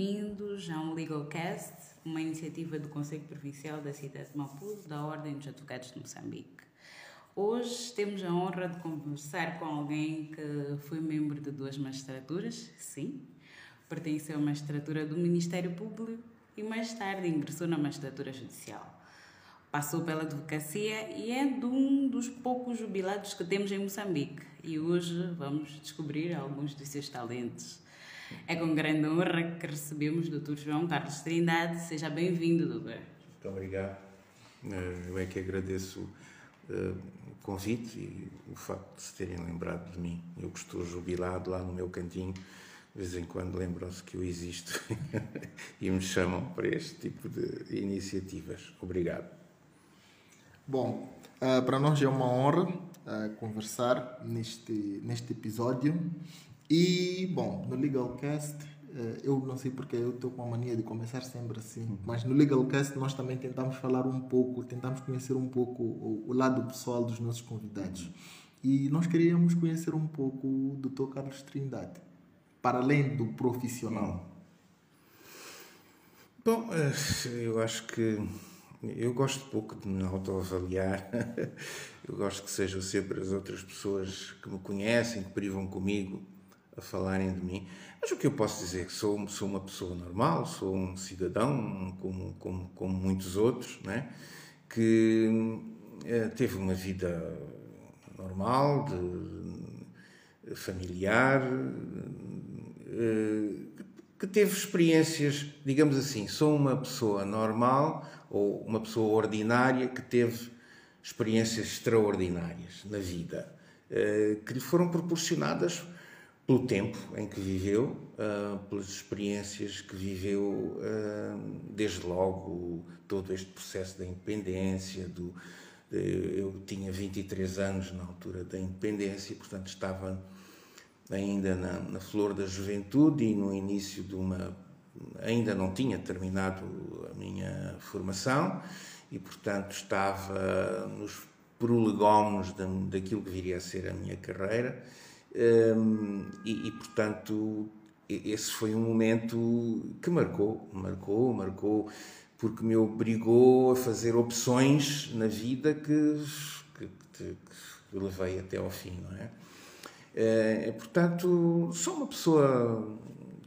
bem-vindos a um Legalcast, uma iniciativa do Conselho Provincial da cidade de Maputo, da Ordem dos Advogados de Moçambique. Hoje temos a honra de conversar com alguém que foi membro de duas magistraturas, sim, pertenceu à magistratura do Ministério Público e mais tarde ingressou na magistratura judicial. Passou pela advocacia e é de um dos poucos jubilados que temos em Moçambique. E hoje vamos descobrir alguns dos seus talentos. É com grande honra que recebemos o Dr. João Carlos Trindade. Seja bem-vindo, doutor. Muito obrigado. Eh, eu é que agradeço uh, o convite e o facto de se terem lembrado de mim. Eu que estou jubilado lá no meu cantinho, de vez em quando lembram-se que eu existo e me chamam para este tipo de iniciativas. Obrigado. Bom, uh, para nós é uma honra uh, conversar neste, neste episódio e, bom, no Legalcast, eh, eu não sei porque eu estou com a mania de começar sempre assim, uhum. mas no Legalcast nós também tentamos falar um pouco, tentamos conhecer um pouco o, lado pessoal dos nossos convidados. E nós queríamos conhecer um pouco o Dr. Carlos Trindade, para além do profissional. Bom, eh, eu acho que eu gosto pouco de me autoavaliar. Eu gosto que sejam sempre as outras pessoas que me conhecem, que privam comigo falarem de mim. Mas o que eu posso dizer sou, sou uma pessoa normal, sou um cidadão como, como, como muitos outros, né? que eh, teve uma vida normal, de, familiar, eh, que teve experiências, digamos assim, sou uma pessoa normal ou uma pessoa ordinária que teve experiências extraordinárias na vida, eh, que lhe foram proporcionadas pelo tempo em que viveu, uh, pelas experiências que viveu, uh, desde logo todo este processo da independência. Do, de, eu tinha 23 anos na altura da independência, portanto estava ainda na, na, flor da juventude e no início de uma. ainda não tinha terminado a minha formação e, portanto, estava nos prolegómenos daquilo que viria a ser a minha carreira e, e, portanto, esse foi um momento que marcou, marcou, marcou, porque me obrigou a fazer opções na vida que, que, que, que levei até ao fim, não é? é? portanto, sou uma pessoa,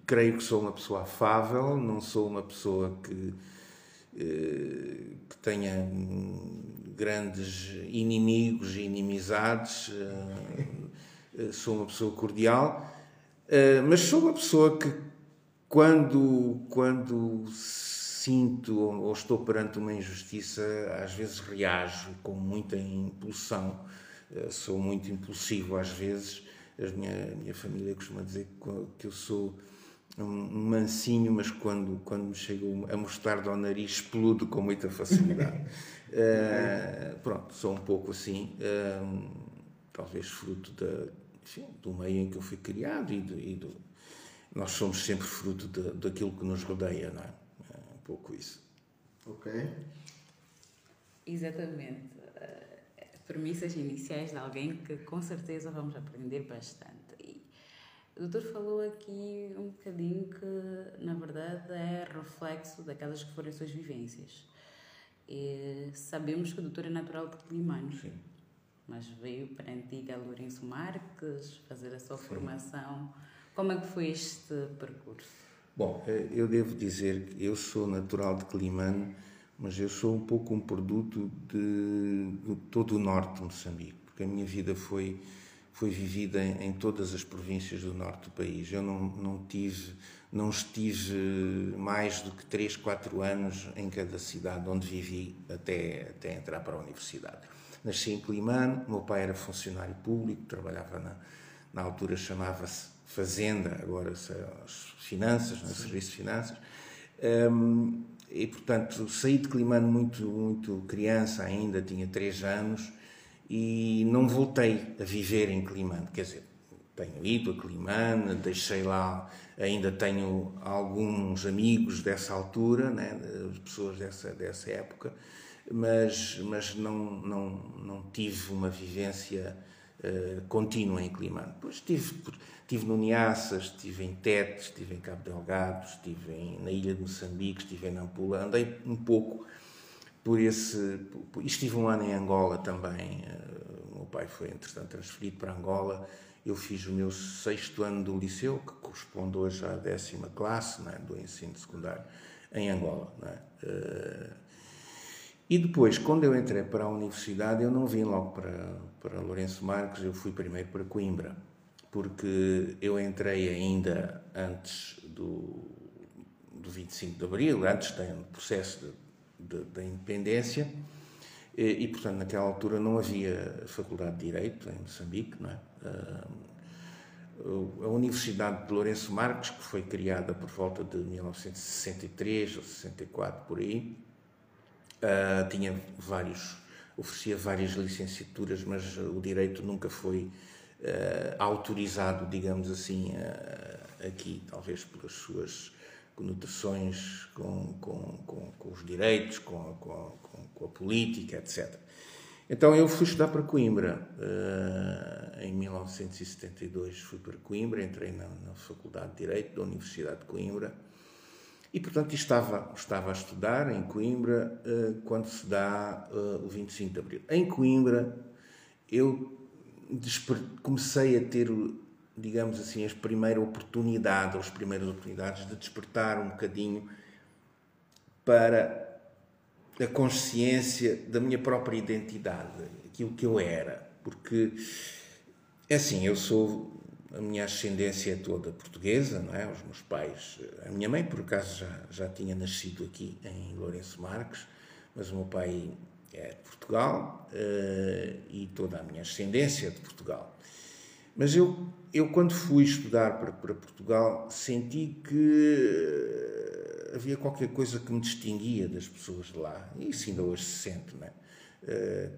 creio que sou uma pessoa afável, não sou uma pessoa que, eh, que tenha grandes inimigos e inimizades. Eh, sou uma pessoa cordial, eh, mas sou uma pessoa que, quando, quando sinto ou estou perante uma injustiça, às vezes reajo com muita impulsão. Eh, sou muito impulsivo às vezes. A minha, a minha família costuma dizer que eu sou um mansinho, mas quando, quando me chego a mostrar ao nariz explodo com muita facilidade. uh, pronto, sou um pouco assim, uh, talvez fruto da, enfim, do meio em que eu fui criado e, do, e do, nós somos sempre fruto de, daquilo que nos rodeia, não é? É um pouco isso. Ok. Exatamente. Uh, premissas iniciais de alguém que com certeza vamos aprender bastante. E o doutor falou aqui um bocadinho que, na verdade, é reflexo daquelas que foram as suas vivências. E sabemos que o doutor é natural de Climano. Sim mas veio para a antiga Lourenço Marques fazer a sua Sim. formação. Como é que foi este percurso? Bom, eh, eu devo dizer que eu sou natural de Climane, mas eu sou um pouco um produto de, de todo o norte de Moçambique, porque a minha vida foi foi vivida em, em, todas as províncias do norte do país. Eu não, não tive, não estive mais do que 3, 4 anos em cada cidade onde vivi até, até entrar para a universidade. Nasci em Climano, meu pai era funcionário público, trabalhava na, na altura chamava-se Fazenda, agora as finanças, no é? Serviço de Finanças. Um, e, portanto, saí de Climano muito, muito criança ainda, tinha 3 anos, e não voltei a viver em Climano. Quer dizer, tenho ido a Climano, deixei lá, ainda tenho alguns amigos dessa altura, né, pessoas dessa, dessa época, mas, mas não, não, não tive uma vivência uh, contínua em Climano. Depois estive, estive no Niassas, estive em Tete, estive em Cabo Delgado, estive em, na ilha de Moçambique, estive em Nampula, andei um pouco por esse. Por, estive um ano em Angola também. Uh, o meu pai foi, entretanto, transferido para Angola. Eu fiz o meu sexto ano do liceu, que corresponde hoje à décima classe é, do ensino secundário, em Angola. É? Uh, e depois, quando eu entrei para a universidade, eu não vim logo para, para Lourenço Marques, eu fui primeiro para Coimbra, porque eu entrei ainda antes do, do 25 de Abril, antes do processo da independência, e, e, portanto, naquela altura não havia faculdade de Direito em Moçambique, não é? a Universidade de Lourenço Marques, que foi criada por volta de 1963 ou 64 por aí, Uh, tinha vários, oferecia várias licenciaturas, mas o direito nunca foi uh, autorizado, digamos assim, uh, aqui, talvez pelas suas conotações com, com, com, com os direitos, com, com, com, a política, etc. Então eu fui estudar para Coimbra. em 1972 fui para Coimbra, entrei na, na Faculdade de Direito da Universidade de Coimbra e, portanto, estava, estava a estudar em Coimbra uh, quando se dá uh, o 25 de Abril. Em Coimbra, eu comecei a ter, digamos assim, as primeiras oportunidades, as primeiras oportunidades de despertar um bocadinho para a consciência da minha própria identidade, aquilo que eu era. Porque, é assim, eu sou a minha ascendência é toda portuguesa, não é? Os meus pais, a minha mãe por acaso já, já tinha nascido aqui em Lourenço Marques, mas o meu pai é de Portugal uh, e toda a minha ascendência é de Portugal. Mas eu, eu quando fui estudar para, para Portugal, senti que havia qualquer coisa que me distinguia das pessoas de lá, e isso ainda hoje se sente, não é?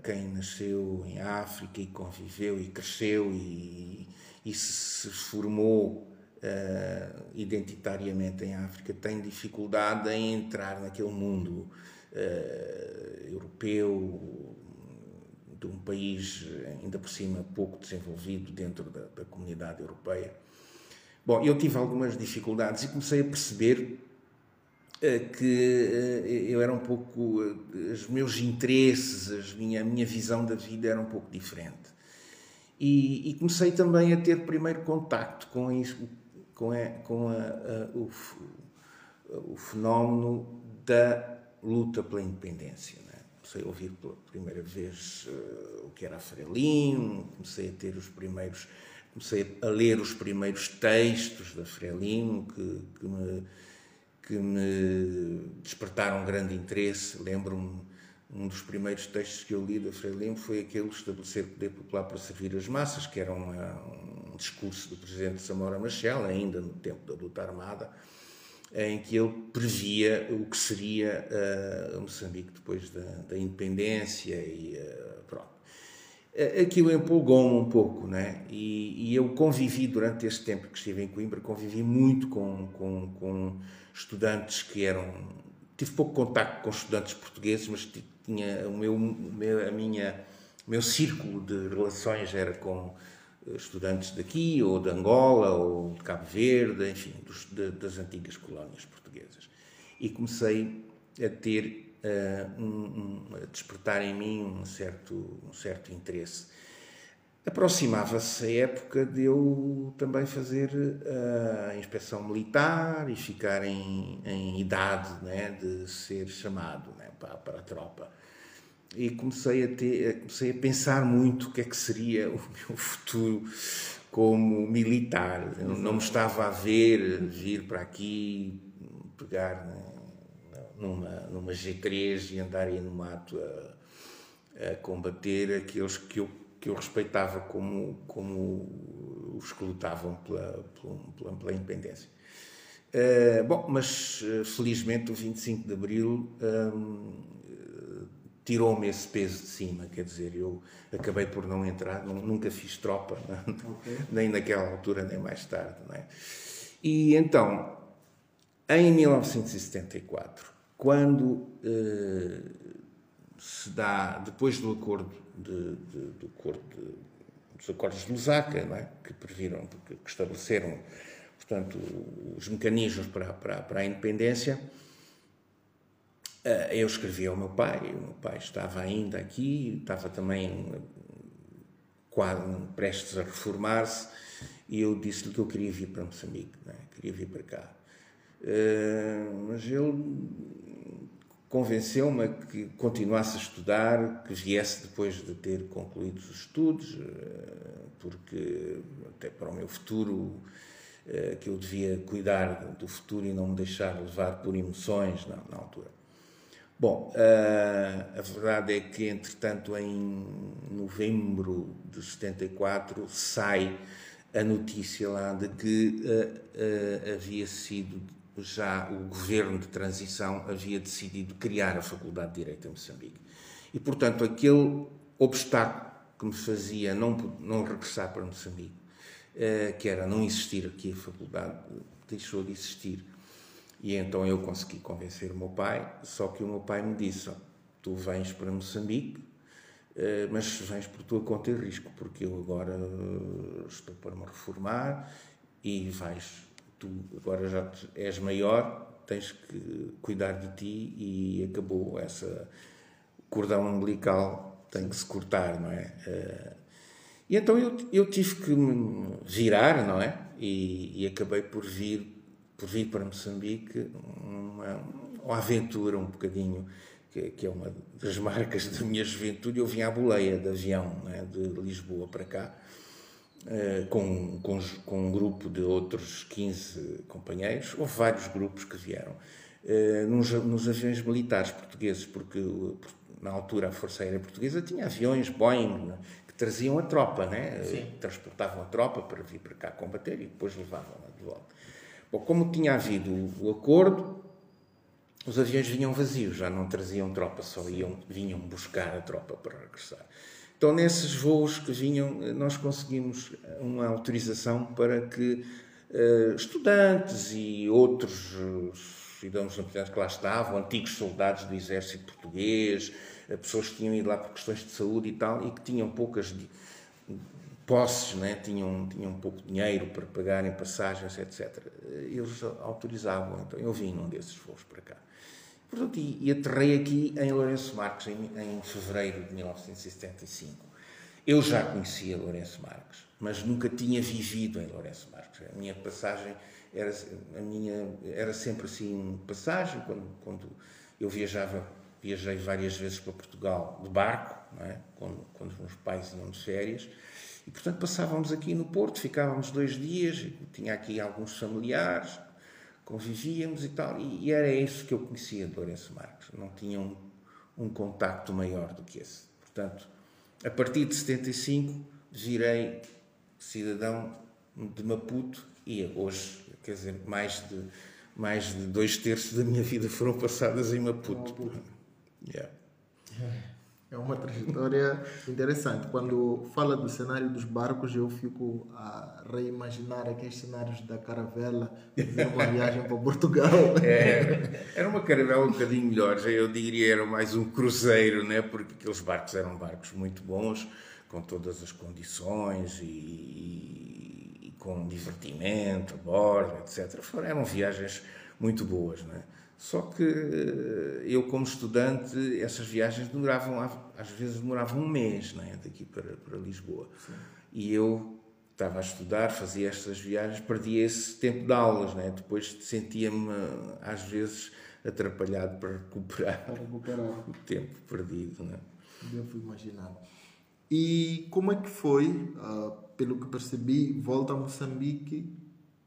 Quem nasceu em África e conviveu e cresceu e, e se formou uh, identitariamente em África tem dificuldade em entrar naquele mundo uh, europeu de um país ainda por cima pouco desenvolvido dentro da, da comunidade europeia. Bom, eu tive algumas dificuldades e comecei a perceber que eu era um pouco os meus interesses, a minha, a minha visão da vida era um pouco diferente. E, e, comecei também a ter primeiro contacto com isso, com, a, com a, a, o, o, fenómeno da luta pela independência. Né? Comecei a ouvir pela primeira vez uh, o que era Frelimo, comecei a ter os primeiros, comecei a ler os primeiros textos da Frelimo que, que me que me despertaram grande interesse. Lembro-me um dos primeiros textos que eu li da Frei foi aquele estabelecer poder popular para servir as massas, que era uma, um discurso do presidente Samora Machel, ainda no tempo da luta armada, em que ele previa o que seria uh, Moçambique depois da, da independência e uh, pronto. Aquilo empolgou-me um pouco, né? E, e, eu convivi durante esse tempo que estive em Coimbra, convivi muito com, com, com estudantes que eram tive pouco contacto com estudantes portugueses, mas tinha o meu, a minha, o meu círculo de relações era com eh, estudantes daqui, ou de Angola, ou de Cabo Verde, enfim, dos, de, das antigas colónias portuguesas. E comecei a ter, uh, um, um, a despertar em mim um certo, um certo interesse Aproximava-se a época de eu também fazer eh, a inspeção militar e ficar em, em idade né, de ser chamado né, para, para a tropa. E comecei a, ter, comecei a pensar muito o que é que seria o meu futuro como militar. Eu não me estava a ver vir para aqui, pegar né, numa, numa G3 e andar aí no mato a, a combater aqueles que eu que eu respeitava como, como os que lutavam pela, pela, pela independência. Uh, bom, mas uh, felizmente o 25 de Abril um, tirou-me esse peso de cima, quer dizer, eu acabei por não entrar, nunca fiz tropa, okay. nem naquela altura, nem mais tarde. Não é? E então, em 1974, quando uh, se dá, depois do acordo de, de, do acordo de dos acordos de Lusaka, é? que previram, que, que estabeleceram, portanto, os mecanismos para, para, para a independência, eh, eu escrevi ao meu pai, o meu pai estava ainda aqui, estava também quase prestes a reformar-se, e eu disse-lhe que eu queria vir para Moçambique, é? queria vir para cá. Uh, mas ele convenceu-me que continuasse a estudar, que viesse depois de ter concluído os estudos, uh, porque até para o meu futuro uh, que eu devia cuidar do futuro e não me deixar levar por emoções na, na altura. Bom, a verdade é que, entretanto, em novembro de 74, sai a notícia lá de que havia sido já o governo de transição havia decidido criar a Faculdade de Direito em Moçambique. E, portanto, aquele obstáculo que me fazia não, não regressar para Moçambique, uh, que era não existir aqui a faculdade, deixou de existir. E então eu consegui convencer o meu pai, só que o meu pai me disse: Tu vens para Moçambique, eh, mas vens por tua conta e risco, porque eu agora eh, estou para me reformar e vais, tu agora já és maior, tens que cuidar de ti e acabou essa cordão umbilical tem que se cortar, não é? Eh, e então eu, eu tive que me virar, não é? E, e acabei por vir, por vir para Moçambique uma, uma aventura um bocadinho que, que, é uma das marcas da minha juventude, eu vim à boleia de avião né, de Lisboa para cá, uh, com, com, com, um grupo de outros 15 companheiros. Houve vários grupos que vieram, uh, nos, nos, aviões militares portugueses, porque na altura a Força Aérea Portuguesa tinha aviões Boeing né, que traziam a tropa, né, transportavam a tropa para vir para cá combater e depois levavam-na de volta. Bom, como tinha havido o acordo, os aviões vinham vazios, já não traziam tropa, só iam, vinham buscar a tropa para regressar. Então, nesses voos que vinham, nós conseguimos uma autorização para que uh, estudantes e outros uh, cidadãos que lá estavam, antigos soldados do exército português, pessoas que tinham ido lá por questões de saúde e tal, e que tinham poucas posses, né? tinham, tinham pouco dinheiro para pagarem passagens, etc. Eles autorizavam, então eu vim num desses voos para cá. Portanto, e, e aterrei aqui em Lourenço Marques em, em fevereiro de 1975. Eu já conhecia Lourenço Marques, mas nunca tinha vivido em Lourenço Marques. A minha passagem era, a minha, era sempre assim, passagem, quando, quando eu viajava, viajei várias vezes para Portugal de barco, é? quando, quando os meus pais iam de férias, e portanto passávamos aqui no Porto, ficávamos dois dias, tinha aqui alguns familiares, convivíamos e tal, e, e, era isso que eu conhecia de Lourenço Marques, não tinha um, um contacto maior do que esse. Portanto, a partir de 75 virei cidadão de Maputo e hoje, quer dizer, mais de, mais de dois terços da minha vida foram passadas em Maputo. Maputo. Yeah. É uma trajetória interessante. Quando fala do cenário dos barcos, eu fico a reimaginar aqueles cenários da caravela, uma viagem para Portugal. É, era uma caravela um bocadinho melhor, eu diria era mais um cruzeiro, né? porque aqueles barcos eram barcos muito bons, com todas as condições e, e, com divertimento a bordo, etc. Eram viagens muito boas. Né? Só que eh, eu, como estudante, essas viagens demoravam, às vezes demoravam um mês, né, daqui para, para Lisboa. Sim. E eu estava a estudar, fazia estas viagens, perdia esse tempo de aulas, né? depois sentia-me, às vezes, atrapalhado para recuperar, para recuperar. o tempo perdido. Né? Devo imaginar. E como é que foi, uh, pelo que percebi, volta a Moçambique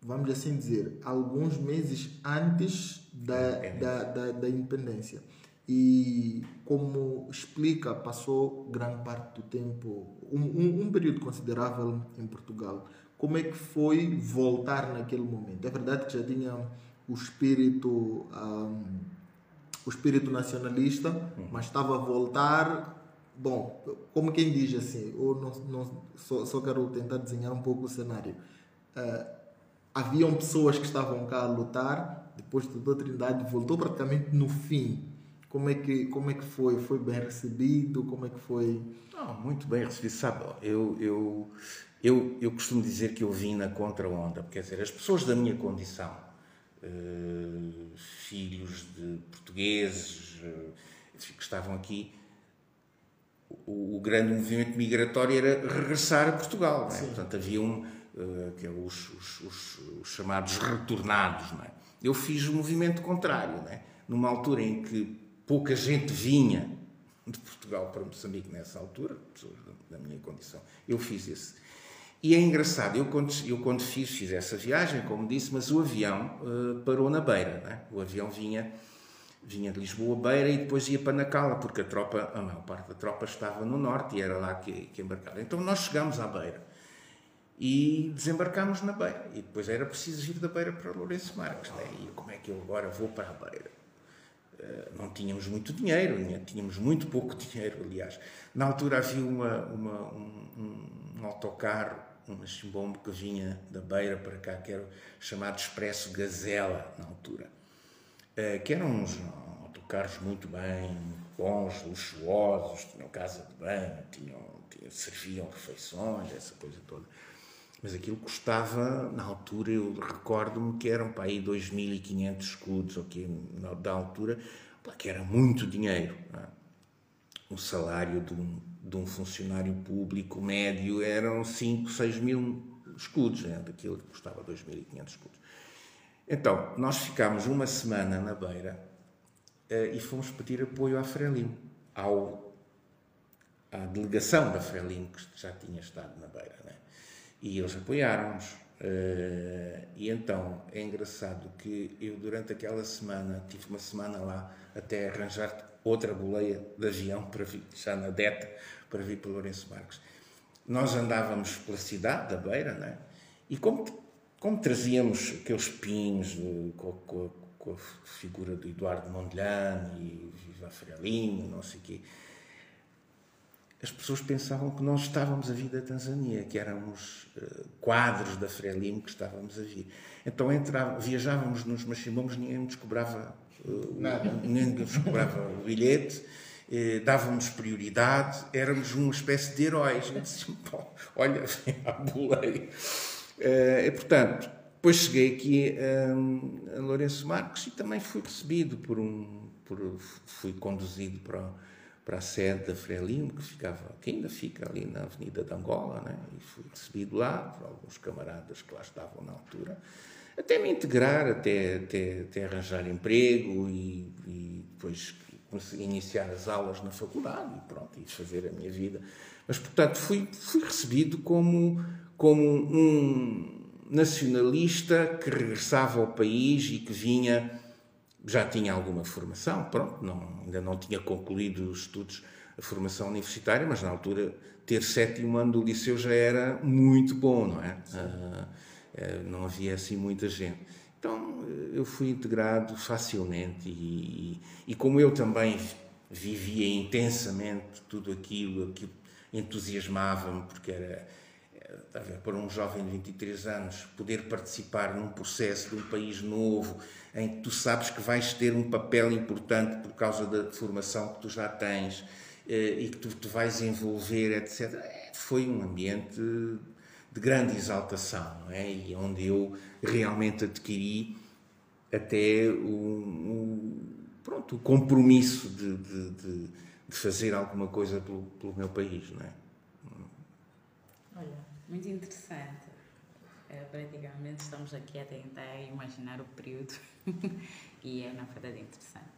vamos assim dizer, alguns meses antes da, da, da, da independência. E como explica, passou grande parte do tempo, um, um, um, período considerável em Portugal. Como é que foi voltar naquele momento? É verdade que já tinha o espírito, um, o espírito nacionalista, uhum. mas estava a voltar. Bom, como quem diz assim, eu não, não, só, só quero tentar desenhar um pouco o cenário. Uh, haviam pessoas que estavam cá a lutar, depois de Trindade voltou praticamente no fim. Como é que como é que foi? Foi bem recebido? Como é que foi? Não, muito bem recebido. Sabe, eu, eu, eu, eu costumo dizer que eu vim na contra-onda. Quer dizer, as pessoas da minha condição, uh, filhos de portugueses uh, que estavam aqui, o, o, grande movimento migratório era regressar a Portugal. É? Portanto, havia um, que é os, os, os, os, chamados retornados. É? Eu fiz o movimento contrário, é? numa altura em que pouca gente vinha de Portugal para Moçambique nessa altura, pessoas da minha condição, eu fiz esse. E é engraçado, eu quando, eu quando fiz, fiz essa viagem, como disse, mas o avião uh, parou na Beira. Né? O avião vinha, vinha de Lisboa Beira e depois ia para Nacala, porque a tropa, a maior parte da tropa estava no norte e era lá que, que embarcava. Então nós chegámos à Beira e desembarcámos na Beira. E depois era preciso ir da Beira para Lourenço Marques. Né? E como é que eu agora vou para a Beira? Uh, não tínhamos muito dinheiro, tínhamos muito pouco dinheiro, aliás. Na altura havia uma, uma um, um, autocarro um chimbombo que vinha da beira para cá, que era chamado Expresso Gazela, na altura. Uh, que eram uns autocarros muito bem, bons, luxuosos, tinham casa de banho, tinham, serviam refeições, essa coisa toda. Mas aquilo custava, na altura, eu recordo-me que eram para aí 2.500 escudos, ok, da altura, que era muito dinheiro. É? O salário de um, de um funcionário público médio eram 5, 6 mil escudos, né? daquilo que custava 2.500 escudos. Então, nós ficámos uma semana na Beira uh, e fomos pedir apoio à Frelimo, ao, à delegação da Frelimo, que já tinha estado na Beira. E eles apoiaram-nos. Uh, e então é engraçado que eu, durante aquela semana, tive uma semana lá até arranjar outra boleia de avião para vir, já na DETA, para vir para Lourenço Marques. Nós andávamos pela cidade da Beira, né? e como, como trazíamos aqueles pins de, com, com, com, a figura do Eduardo Mondlane e Viva Frelinho, não sei o quê, as pessoas pensavam que nós estávamos a vir da Tanzânia, que éramos uh, quadros da Frelimo que estávamos a vir. Então entrava, viajávamos nos machimbomos, ninguém nos cobrava, uh, Nada. ninguém nos cobrava o bilhete eh, dávamos prioridade, éramos uma espécie de heróis. Eu disse, olha, a boleia. Eh, e, portanto, depois cheguei aqui a, a Lourenço Marques e também fui recebido por um. Por, fui conduzido para, para a sede da Frelimo, que, ficava, que ainda fica ali na Avenida de Angola, né? e fui recebido lá por alguns camaradas que lá estavam na altura, até me integrar, até, até, até arranjar emprego e, e depois iniciar as aulas na faculdade e pronto, e fazer a minha vida. Mas, portanto, fui, fui recebido como, como um nacionalista que regressava ao país e que vinha, já tinha alguma formação, pronto, não, ainda não tinha concluído os estudos, a formação universitária, mas na altura ter sétimo ano do liceu já era muito bom, não é? Uh, não havia assim muita gente. Então eu fui integrado facilmente e, e, como eu também vivia intensamente tudo aquilo, aquilo entusiasmava-me porque era, ver, para um jovem de 23 anos poder participar num processo de um país novo em que tu sabes que vais ter um papel importante por causa da formação que tu já tens eh, e que tu te vais envolver, etc. É, foi um ambiente de grande exaltação, não é? E onde eu realmente adquiri até o, o pronto, o compromisso de, de, de, de, fazer alguma coisa pelo, pelo meu país, não é? Olha, muito interessante. É, praticamente estamos aqui a tentar imaginar o período e é na verdade interessante.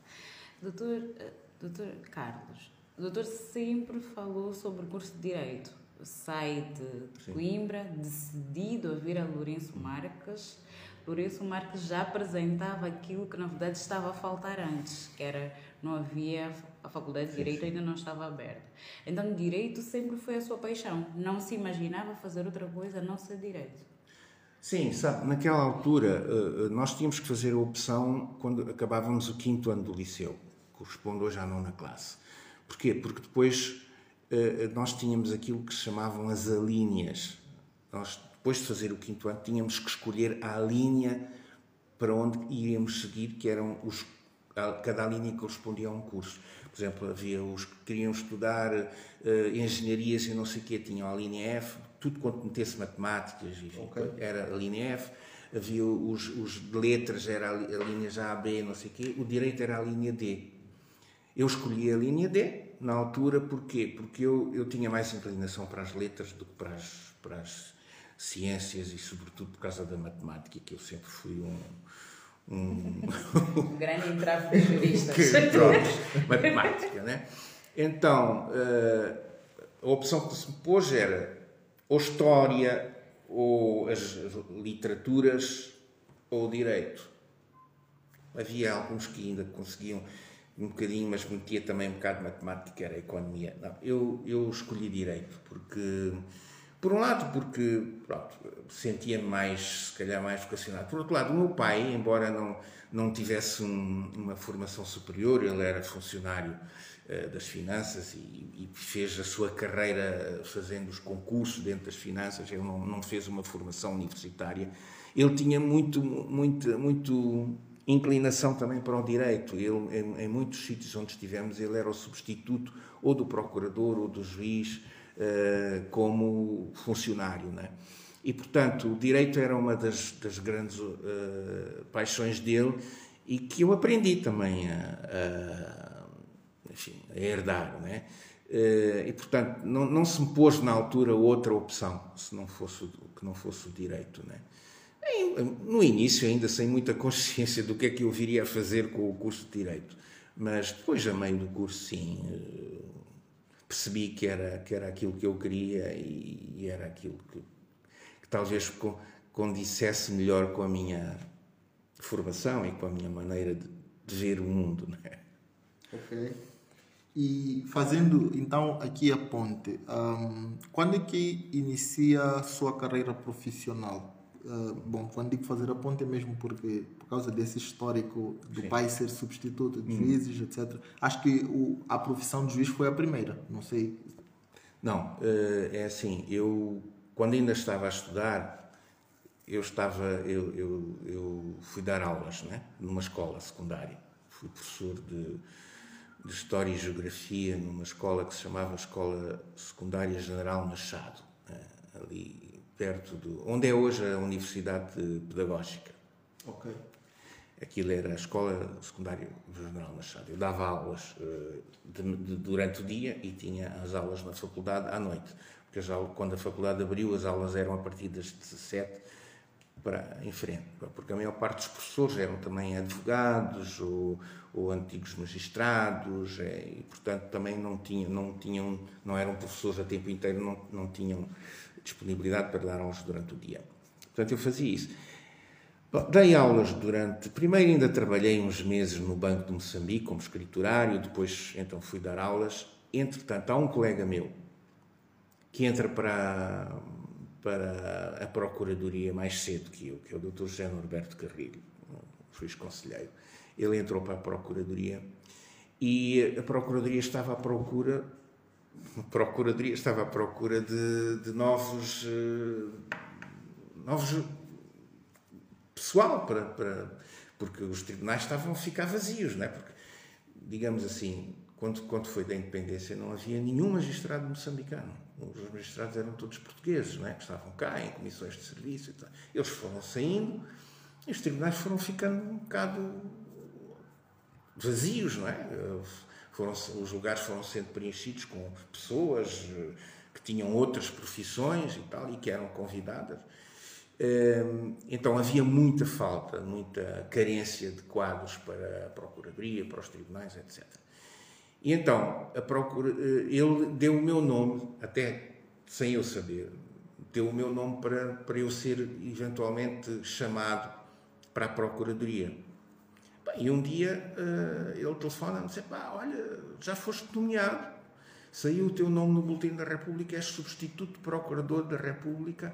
Doutor, eh, doutor Carlos, o doutor sempre falou sobre o curso de Direito sai de Coimbra, decidido a vir a Lourenço Marques. Lourenço Marques já apresentava aquilo que na verdade estava a faltar antes, que era não havia a faculdade de direito ainda não estava aberta. Então direito sempre foi a sua paixão. Não se imaginava fazer outra coisa a não ser direito. Sim, sabe, naquela altura eh, eh, nós tínhamos que fazer a opção quando acabávamos o quinto ano do liceu, corresponde hoje à nona classe. Porquê? Porque depois eh, nós tínhamos aquilo que se chamavam as alíneas. Nós, depois de fazer o quinto ano, tínhamos que escolher a linha para onde iríamos seguir, que eram os, cada linha correspondia a um curso. Por exemplo, havia os que queriam estudar uh, engenharias e não sei o quê, tinham a linha F, tudo quanto metesse matemáticas, enfim, okay. era a linha F. Havia os, os de letras, era a, a linha já A, B, não sei o quê. O direito era a linha D. Eu escolhi a linha D, na altura, porquê? Porque eu, eu tinha mais inclinação para as letras do que para as, para as ciências e, sobretudo, por causa da matemática, que eu sempre fui um, um, um grande entrave de juristas. Pronto, matemática, né? Então, uh, a opção que se me pôs era ou história, ou as literaturas, ou direito. Havia alguns que ainda conseguiam um bocadinho, mas metia também um bocado de matemática, era economia. Não, eu, eu escolhi direito, porque por um lado, porque sentia-me mais, se calhar, mais vocacionado. Por outro lado, o meu pai, embora não, não tivesse um, uma formação superior, ele era funcionário uh, das finanças e, e, fez a sua carreira fazendo os concursos dentro das finanças, ele não, não fez uma formação universitária. Ele tinha muito, muito, muito inclinação também para o direito. Ele, em, em muitos sítios onde estivemos, ele era o substituto ou do procurador ou do juiz eh, como funcionário. Né? E, portanto, o direito era uma das, das grandes uh, paixões dele e que eu aprendi também a, a, enfim, a herdar. Né? Uh, e, portanto, não, não se me pôs na altura outra opção se não fosse, que não fosse o direito. Né? No início, ainda sem muita consciência do que é que eu viria a fazer com o curso de Direito, mas depois, a meio do curso, sim, percebi que era, que era aquilo que eu queria e, e era aquilo que, que talvez condissesse melhor com a minha formação e com a minha maneira de, de ver o mundo. Né? Ok. E fazendo então aqui a ponte, um, quando é que inicia a sua carreira profissional? Uh, bom, quando digo fazer a ponte é mesmo porque, por causa desse histórico do Sim. pai ser substituto de hum. juízes, etc. Acho que o, a profissão de juiz foi a primeira, não sei. Não, uh, é assim, eu, quando ainda estava a estudar, eu estava, eu, eu, eu fui dar aulas, né, numa escola secundária. Fui professor de, de História e Geografia numa escola que se chamava Escola Secundária General Machado, né, ali perto do. onde é hoje a Universidade Pedagógica. Ok. Aquilo era a escola secundária do General Machado. Eu dava aulas uh, de, de, durante o dia e tinha as aulas na faculdade à noite. Porque já, quando a faculdade abriu, as aulas eram a partir das 17 para em frente. Porque a maior parte dos professores eram também advogados ou, ou antigos magistrados é, e, portanto, também não tinham, não tinham, não eram professores a tempo inteiro, não, não tinham disponibilidade para dar aulas durante o dia. Portanto, eu fazia isso. Bom, dei aulas durante. Primeiro, ainda trabalhei uns meses no Banco de Moçambique como escriturário, depois, então, fui dar aulas. Entretanto, há um colega meu que entra para, para a Procuradoria mais cedo que eu, que é o Dr. José Norberto Carrilho, juiz conselheiro. Ele entrou para a Procuradoria e a Procuradoria estava à procura a Procuradoria estava à procura de, de novos, uh, novos pessoal para, para, porque os tribunais estavam a ficar vazios, não é? Porque, digamos assim, quando, quando foi da independência não havia nenhum magistrado moçambicano. Os magistrados eram todos portugueses, não é? Que estavam cá em comissões de serviço e tal. Eles foram saindo e os tribunais foram ficando um bocado vazios, não é? foram, os lugares foram sendo preenchidos com pessoas eh, que tinham outras profissões e tal, e que eram convidadas. Então havia muita falta, muita carência de quadros para a Procuradoria, para os tribunais, etc. E então, procura, eh, ele deu o meu nome, até sem eu saber, deu o meu nome para, para eu ser eventualmente chamado para a Procuradoria. E um dia uh, ele telefona-me e diz: pá, olha, já foste nomeado, saiu o teu nome no Boletim da República, és substituto Procurador da República,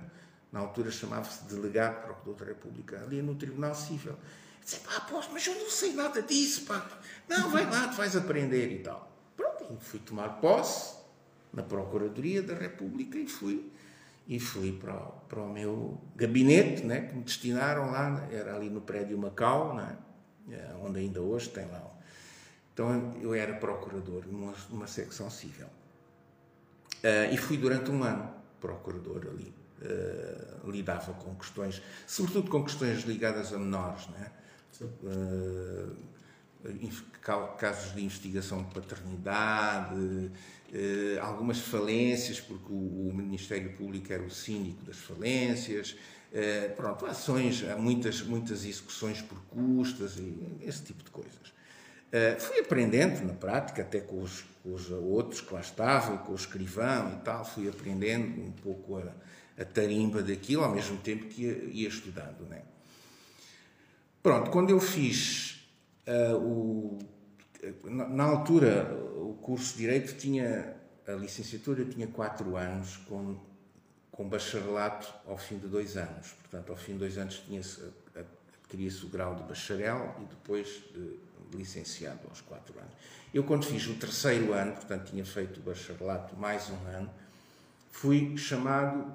na altura chamava-se Delegado Procurador da República, ali no Tribunal Civil. Disse: pá, pois, mas eu não sei nada disso, pá. Não, vai lá, tu vais aprender e tal. Pronto, fui tomar posse na Procuradoria da República e fui e fui para o, para o meu gabinete, né, que me destinaram lá, era ali no prédio Macau, né, eh, onde ainda hoje tem lá. Então eu era procurador numa, numa secção civil. Uh, e fui durante um ano procurador ali. Uh, lidava com questões, sobretudo com questões ligadas a menores, né? Uh, casos de investigação de paternidade, algumas falências, porque o, o, Ministério Público era o síndico das falências, pronto, ações, muitas, muitas execuções por custas e esse tipo de coisas. Uh, fui aprendendo na prática, até com os, com os, outros que lá estavam, com o escrivão e tal, fui aprendendo um pouco a, a tarimba daquilo, ao mesmo tempo que ia, ia estudando. Né? Pronto, quando eu fiz uh, o. Na, na, altura, o curso de Direito tinha. A licenciatura tinha quatro anos, com, com bacharelato ao fim de dois anos. Portanto, ao fim de dois anos tinha-se adquiria-se o grau de bacharel e depois de licenciado aos quatro anos. Eu, quando fiz o terceiro ano, portanto, tinha feito o bacharelato mais um ano, fui chamado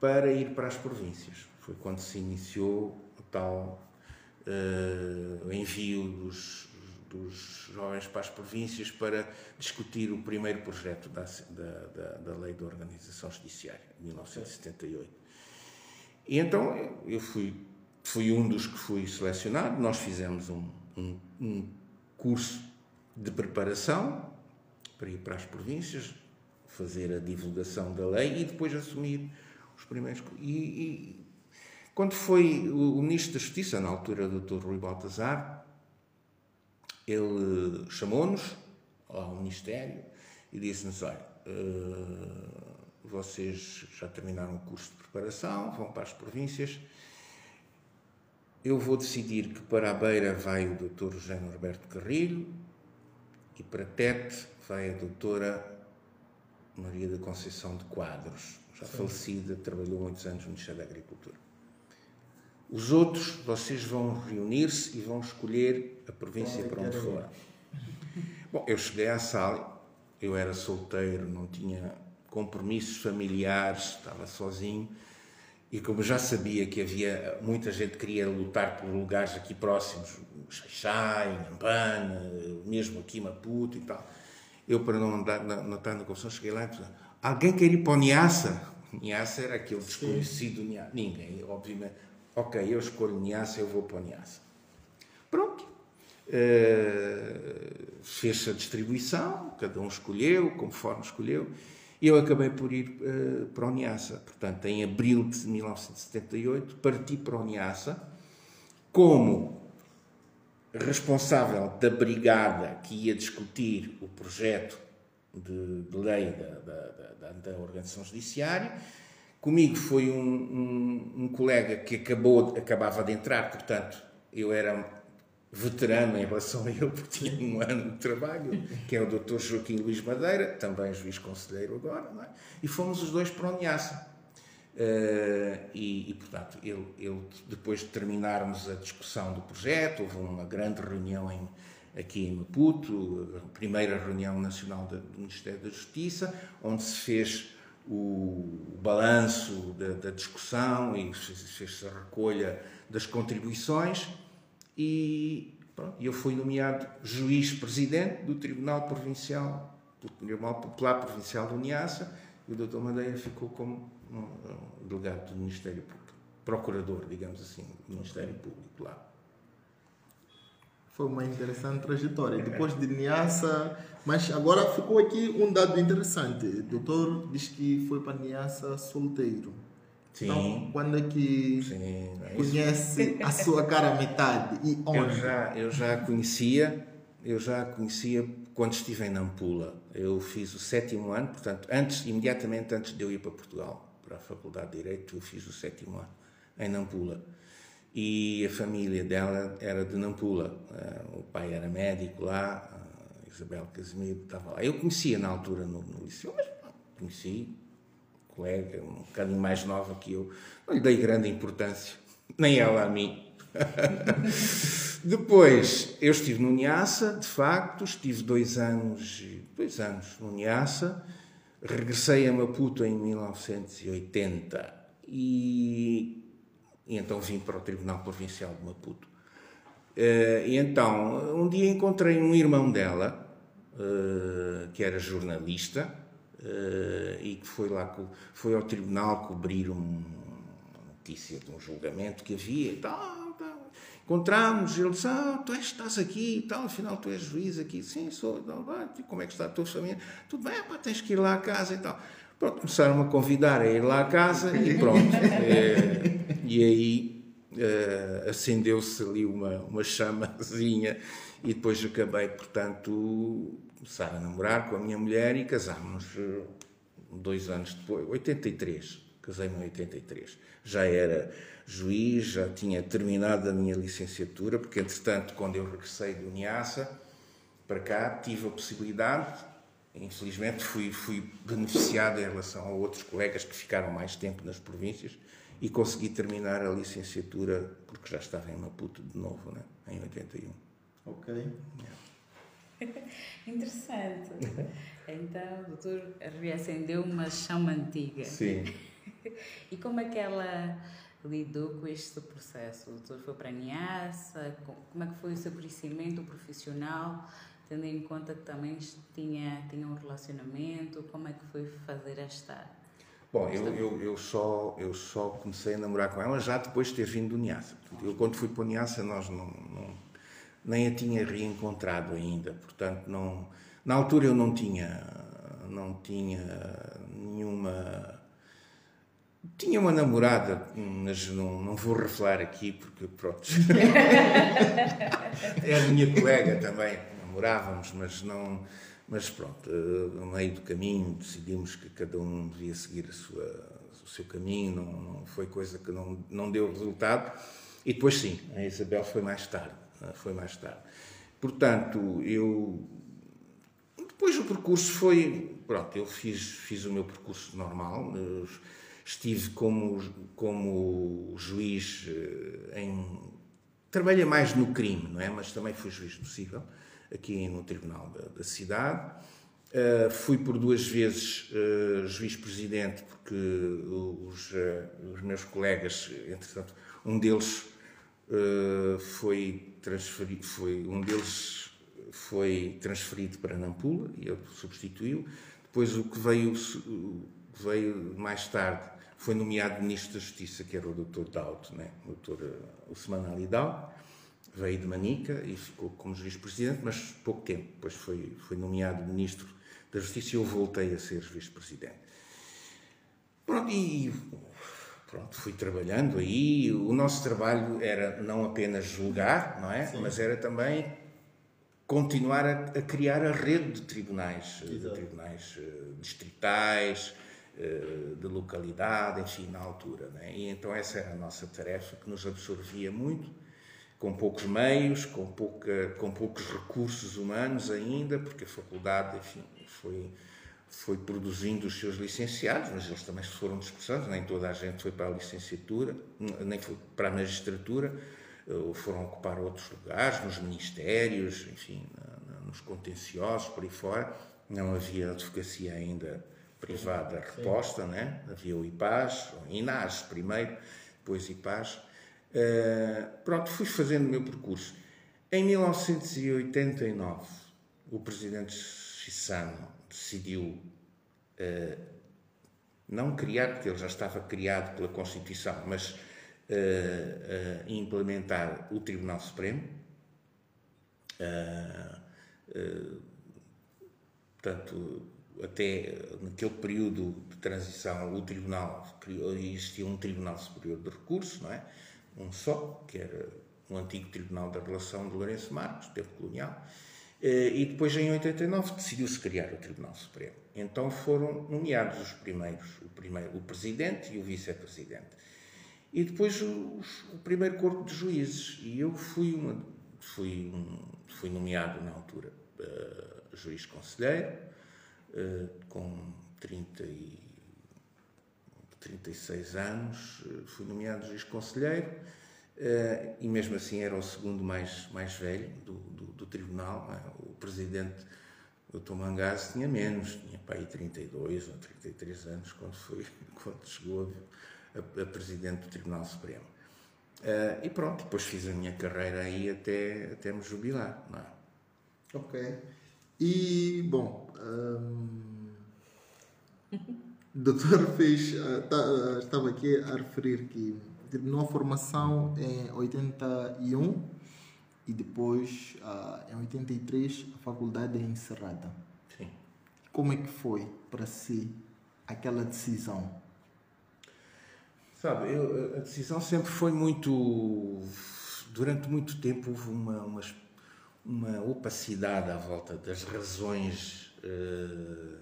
para ir para as províncias. Foi quando se iniciou o tal uh, envio dos, dos jovens para as províncias para discutir o primeiro projeto da, da, da, Lei da Organização Judiciária, de 1978. E então eu fui, fui um dos que fui selecionado, nós fizemos um, um, um curso de preparação para ir para as províncias, fazer a divulgação da lei e depois assumir os primeiros. E, e quando foi o, o, Ministro da Justiça, na altura, o Dr. Rui Baltazar, ele chamou-nos ao Ministério e disse-nos: olha, uh, vocês já terminaram o curso de preparação, vão para as províncias eu vou decidir que para a Beira vai o Dr. José Norberto Carrilho e para Tete vai a doutora Maria da Conceição de Quadros, já Sim. falecida, trabalhou muitos anos no Ministério da Agricultura. Os outros, vocês vão reunir-se e vão escolher a província para onde for. Bom, eu cheguei à sala, eu era solteiro, não tinha compromissos familiares, estava sozinho e como já sabia que havia muita gente que queria lutar por lugares aqui próximos, Xaixai, Nampana, mesmo aqui Maputo e tal, eu para não andar na, estar na confusão cheguei lá e disse, alguém quer ir para o Niassa? Niassa era aquele desconhecido Niassa. Ninguém, obviamente. Ok, eu escolho Niassa, eu vou para o Niassa. Pronto. Uh, Fez-se a distribuição, cada um escolheu, conforme escolheu. Eu acabei por ir uh, para o Niassa. Portanto, em abril de 1978, parti para o Niassa como responsável da brigada que ia discutir o projeto de, de lei da, da, da, da, Organização Judiciária. Comigo foi um, um, um colega que acabou, acabava de entrar, portanto, eu era veterano em relação a ele, porque tinha um ano de trabalho, que é o Dr. Joaquim Luís Madeira, também juiz conselheiro agora, é? e fomos os dois para o Niassa. Uh, e, e, portanto, ele, ele, depois de terminarmos a discussão do projeto, houve uma grande reunião em, aqui em Maputo, a primeira reunião nacional do Ministério da Justiça, onde se fez o balanço da, da discussão e fez-se a recolha das contribuições e pronto, eu fui nomeado juiz-presidente do Tribunal Provincial, do Tribunal Popular Provincial do Niassa, e o Dr. Madeira ficou como um, delegado do Ministério Público, procurador, digamos assim, do Ministério Público lá. Foi uma interessante trajetória. Depois de Niassa, mas agora ficou aqui um dado interessante. O doutor diz que foi para Niassa solteiro. Sim. Então, quando é que Sim, é conhece a sua cara metade e onde? Eu já, eu já conhecia, eu já conhecia quando estive em Nampula. Eu fiz o sétimo ano, portanto, antes, imediatamente antes de eu ir para Portugal, para a Faculdade de Direito, eu fiz o sétimo ano em Nampula. E a família dela era de Nampula. Eh, o pai era médico lá, Isabel Casimiro estava lá. Eu conhecia na altura no, no liceu, mas conheci, colega, um bocadinho mais nova que eu, não lhe dei grande importância, nem ela a mim. Depois, eu estive no Niassa, de facto, estive dois anos, dois anos no Niassa, regressei a Maputo em 1980 e, e então vim para o Tribunal Provincial de Maputo. Uh, e então, um dia encontrei um irmão dela, uh, que era jornalista, uh, e que foi lá, foi ao tribunal cobrir um, uma notícia de um julgamento que havia e tal. tal. Encontramos, ele disse: Ah, tu és, estás aqui e tal, afinal tu és juiz aqui. Sim, sou. Tal, como é que está a tua família? Tudo bem, pá, tens que ir lá à casa e tal. Pronto, começaram a convidar a ir lá à casa e pronto. é, e aí uh, acendeu-se ali uma, uma chamazinha e depois acabei, portanto, começar a namorar com a minha mulher e casámos uh, dois anos depois, 83, casei-me em 83. Já era juiz, já tinha terminado a minha licenciatura, porque entretanto, quando eu regressei do Niassa para cá, tive a possibilidade Infelizmente fui, fui beneficiado em relação a outros colegas que ficaram mais tempo nas províncias e consegui terminar a licenciatura porque já estava em Maputo de novo, né? em 81. Ok. Yeah. Interessante. Então, o doutor reacendeu uma chama antiga. Sim. e como é que ela lidou com este processo? O doutor foi para a Niassa? Como é que foi o seu crescimento profissional? Tendo em conta que também tinha, tinha um relacionamento, como é que foi fazer esta... Bom, eu, eu, eu, só, eu só comecei a namorar com ela já depois de ter vindo do Niassa. Eu, quando fui para o Niassa, nós não, não, nem a tinha reencontrado ainda. Portanto, não, na altura eu não tinha, não tinha nenhuma... Tinha uma namorada, mas não, não vou revelar aqui porque, pronto. é a minha colega também namorávamos, mas não. Mas pronto, eh, no meio do caminho decidimos que cada um devia seguir sua, o seu caminho, não, não foi coisa que não, não deu resultado. E depois sim, a Isabel foi mais tarde, eh, foi mais tarde. Portanto, eu depois o percurso foi, pronto, eu fiz, fiz o meu percurso normal, eh, estive como, como juiz em... Trabalhei mais no crime, não é? Mas também fui juiz possível aqui no Tribunal da, da Cidade. Uh, fui por duas vezes uh, juiz-presidente, porque os, uh, os, meus colegas, entretanto, um deles foi transferido, foi, um deles foi transferido para Nampula e ele substituiu. Depois o que veio, veio mais tarde foi nomeado Ministro da Justiça, que era o Dr. Dauto, né? o Dr. Usman Dauto veio de Manica e ficou como juiz-presidente, mas pouco tempo. Depois foi, foi nomeado ministro da Justiça e eu voltei a ser vice-presidente. Pronto, e pronto, fui trabalhando aí. O nosso trabalho era não apenas julgar, não é? Sim. Mas era também continuar a, a, criar a rede de tribunais, Exato. de tribunais uh, distritais, uh, de localidade, enfim, na altura. É? E então essa era a nossa tarefa que nos absorvia muito com poucos meios, com, pouca, com poucos recursos humanos ainda, porque a faculdade, enfim, foi, foi produzindo os seus licenciados, mas eles também foram dispersados, nem toda a gente foi para a licenciatura, nem foi para a magistratura, foram ocupar outros lugares, nos ministérios, enfim, nos contenciosos, por aí fora. Não havia advocacia ainda privada reposta, né? havia o IPAS, o INAS primeiro, depois IPAS, Uh, pronto, fui fazendo o meu percurso. Em 1989, o presidente Chissano decidiu uh, não criar, porque ele já estava criado pela Constituição, mas uh, implementar o Tribunal Supremo. portanto, até naquele período de transição, o Tribunal existia um Tribunal Superior de Recursos, não é? Um só, que era o antigo Tribunal da Relação de Lourenço Marcos, tempo colonial, eh, e depois, em 89, decidiu-se criar o Tribunal Supremo. Então foram nomeados os primeiros, o, primeiro, o presidente e o vice-presidente. E depois os, o primeiro corpo de juízes. E eu fui, uma, fui, um, fui nomeado na altura uh, juiz conselheiro, uh, com 30 e 36 anos, eh, fui nomeado juiz conselheiro eh, e mesmo assim era o segundo mais, mais velho do, do, do tribunal. É? O presidente, o Dr. Mangás, tinha menos, tinha para aí 32 ou 33 anos quando, foi, quando chegou a, a, presidente do Tribunal Supremo. Uh, e pronto, depois fiz a minha carreira aí até, até me jubilar. É? Ok. E, bom, o doutor fez, uh, tá, estava aqui a referir que terminou a formação em 81 e depois, em 83, a faculdade é encerrada. Sim. Como é que foi para si aquela decisão? Sabe, eu, a decisão sempre foi muito. Durante muito tempo houve uma, uma, uma opacidade à volta das razões uh,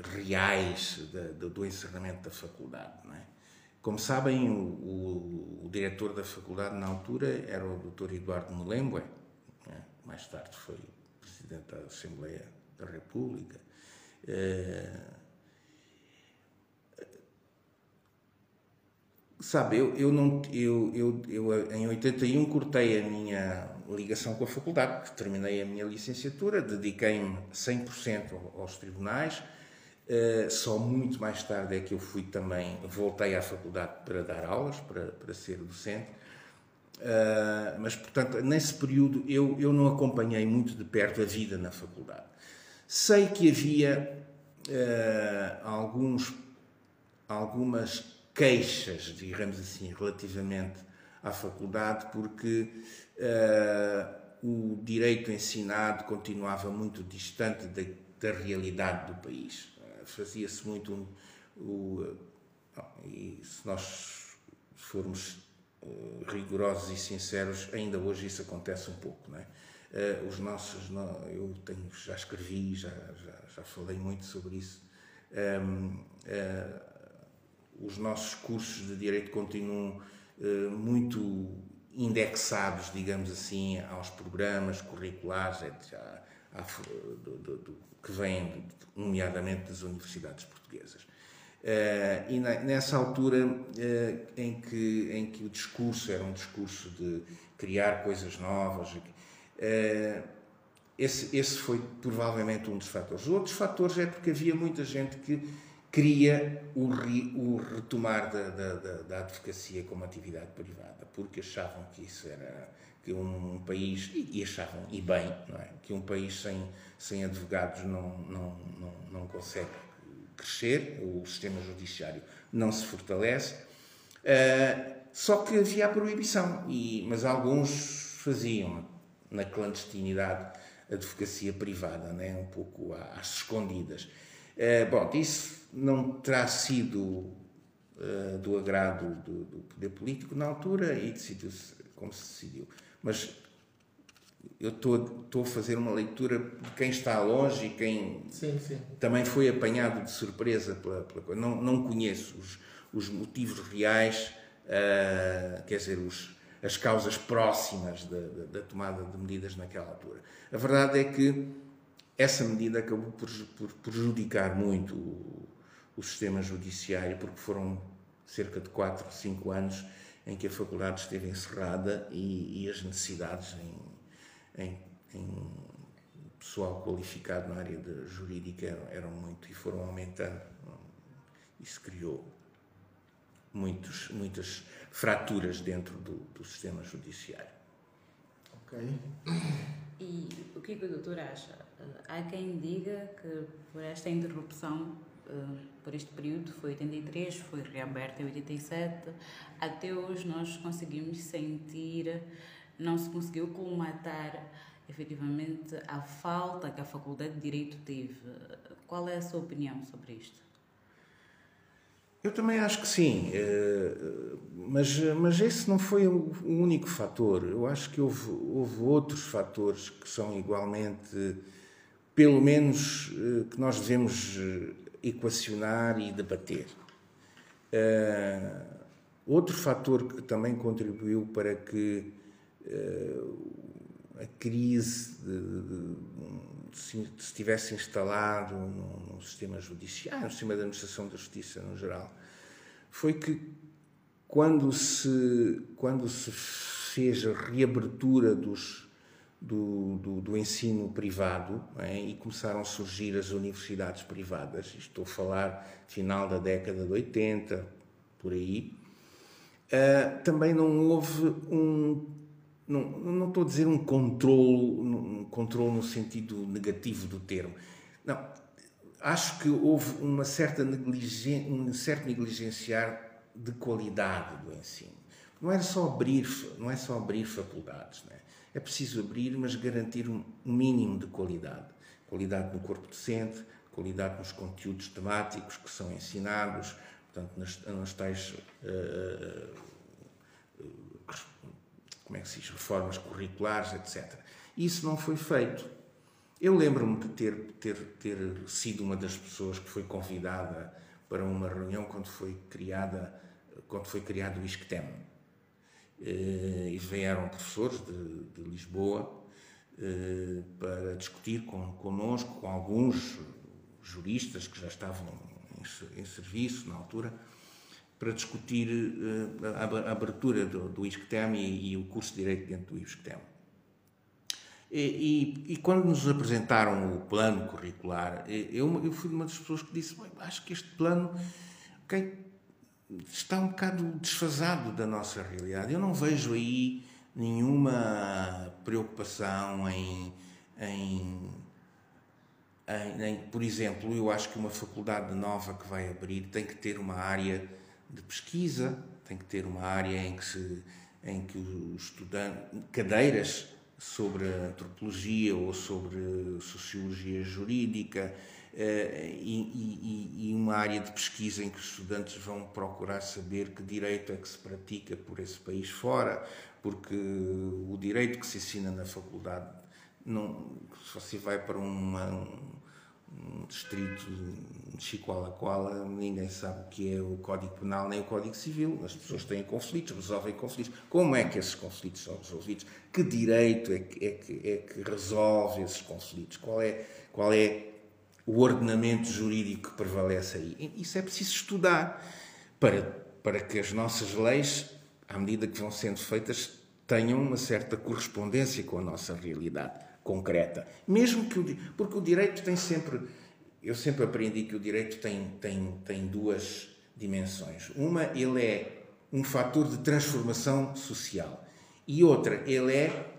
reais do, do, encerramento da faculdade. Não é? Como sabem, o, o, o, diretor da faculdade na altura era o Dr. Eduardo Molembe, é? mais tarde foi presidente da Assembleia da República. Uh, Sabe, eu, eu, não, eu, eu, eu em 81 cortei a minha ligação com a faculdade, terminei a minha licenciatura, dediquei-me 100% aos tribunais. Uh, só muito mais tarde é que eu fui também, voltei à faculdade para dar aulas, para, para ser docente. Uh, mas, portanto, nesse período eu, eu não acompanhei muito de perto a vida na faculdade. Sei que havia uh, alguns, algumas queixas, digamos assim, relativamente à faculdade, porque o direito ensinado continuava muito distante da realidade do país. Uh, Fazia-se muito um, o, e se nós formos uh, rigorosos e sinceros, ainda hoje isso acontece um pouco, não é? os nossos, eu tenho, já escrevi, já, já, já falei muito sobre isso. Um, os nossos cursos de direito continuam uh, muito indexados, digamos assim, aos programas curriculares à, à, do, do, do, que vêm, nomeadamente, das universidades portuguesas. Uh, e na, nessa altura uh, em, que, em que o discurso era um discurso de criar coisas novas, esse, esse foi provavelmente um dos fatores. Outros fatores é porque havia muita gente que queria o, o retomar da, da, da, da, advocacia como atividade privada, porque achavam que isso era que um país, e, achavam, e bem, é? que um país sem, sem advogados não, não, não, não consegue crescer, o sistema judiciário não se fortalece. Uh, só que havia a proibição, e, mas alguns faziam na clandestinidade advocacia privada, né? um pouco às escondidas. Uh, bom, isso não terá sido uh, do agrado do, do, poder político na altura e decidiu-se como se decidiu. Mas eu estou a fazer uma leitura de quem está longe e quem sim, sim. também foi apanhado de surpresa pela, pela não, não conheço os, os motivos reais, uh, quer dizer, os, as causas próximas da, da, da tomada de medidas naquela altura. A verdade é que essa medida acabou por, por prejudicar muito o sistema judiciário, porque foram cerca de 4, 5 anos em que a faculdade esteve encerrada e, e as necessidades em, em, em, pessoal qualificado na área jurídica eram, muito e foram aumentando. Isso criou muitos, muitas fraturas dentro do, do sistema judiciário. Ok. E o que, é que o doutor acha? Há quem diga que por esta interrupção por este período, foi 83, foi reaberta em 87. Até hoje nós conseguimos sentir, não se conseguiu colmatar efetivamente a falta que a Faculdade de Direito teve. Qual é a sua opinião sobre isto? Eu também acho que sim, eh, mas, mas esse não foi o único fator. Eu acho que houve, houve outros fatores que são igualmente, pelo menos, eh, que nós devemos equacionar e debater. Uh, outro fator que também contribuiu para que uh, a crise de, de, de, se estivesse instalado no, no, sistema judiciário, no sistema de administração da justiça no geral, foi que quando se, quando se fez a reabertura dos do, do, do ensino privado é? e começaram a surgir as universidades privadas. Estou a falar final da década de 80, por aí. Uh, também não houve um. Não, não estou a dizer um controle, um controle no sentido negativo do termo. Não. Acho que houve uma certa um certo negligenciar de qualidade do ensino. Não é só abrir, não é só abrir faculdades. Não é? preciso abrir, mas garantir um mínimo de qualidade. Qualidade no corpo docente, qualidade nos conteúdos temáticos que são ensinados, portanto, nas, nas tais. Uh, como é que se diz? Reformas curriculares, etc. Isso não foi feito. Eu lembro-me de ter, ter, ter sido uma das pessoas que foi convidada para uma reunião quando foi criada quando foi criado o ISCTEM. Eh, e vieram professores de, de Lisboa eh, para discutir com, connosco, com alguns juristas que já estavam em, em serviço na altura, para discutir eh, a, abertura do, do ISCTEM e, e, o curso de Direito dentro do ISCTEM. E, e, e, quando nos apresentaram o plano curricular, eu, eu fui uma das pessoas que disse: acho que este plano okay, está um bocado desfasado da nossa realidade. Eu não vejo aí nenhuma preocupação em, em, por exemplo, eu acho que uma faculdade nova que vai abrir tem que ter uma área de pesquisa, tem que ter uma área em que se em que os estudantes cadeiras sobre antropologia ou sobre sociologia jurídica e, e, e, uma área de pesquisa em que os estudantes vão procurar saber que direito é que se pratica por esse país fora, porque o direito que se ensina na faculdade, não, se você vai para uma, um, um distrito de Chicoala-Coala, ninguém sabe o que é o Código Penal nem o Código Civil. As pessoas têm conflitos, resolvem conflitos. Como é que esses conflitos são resolvidos? Que direito é que, é que, é que resolve esses conflitos? Qual é, qual é o ordenamento jurídico que prevalece aí. Isso é preciso estudar para, para que as nossas leis, à medida que vão sendo feitas, tenham uma certa correspondência com a nossa realidade concreta. Mesmo que o, porque o direito tem sempre, eu sempre aprendi que o direito tem, tem, tem duas dimensões. Uma, ele é um fator de transformação social e outra, ele é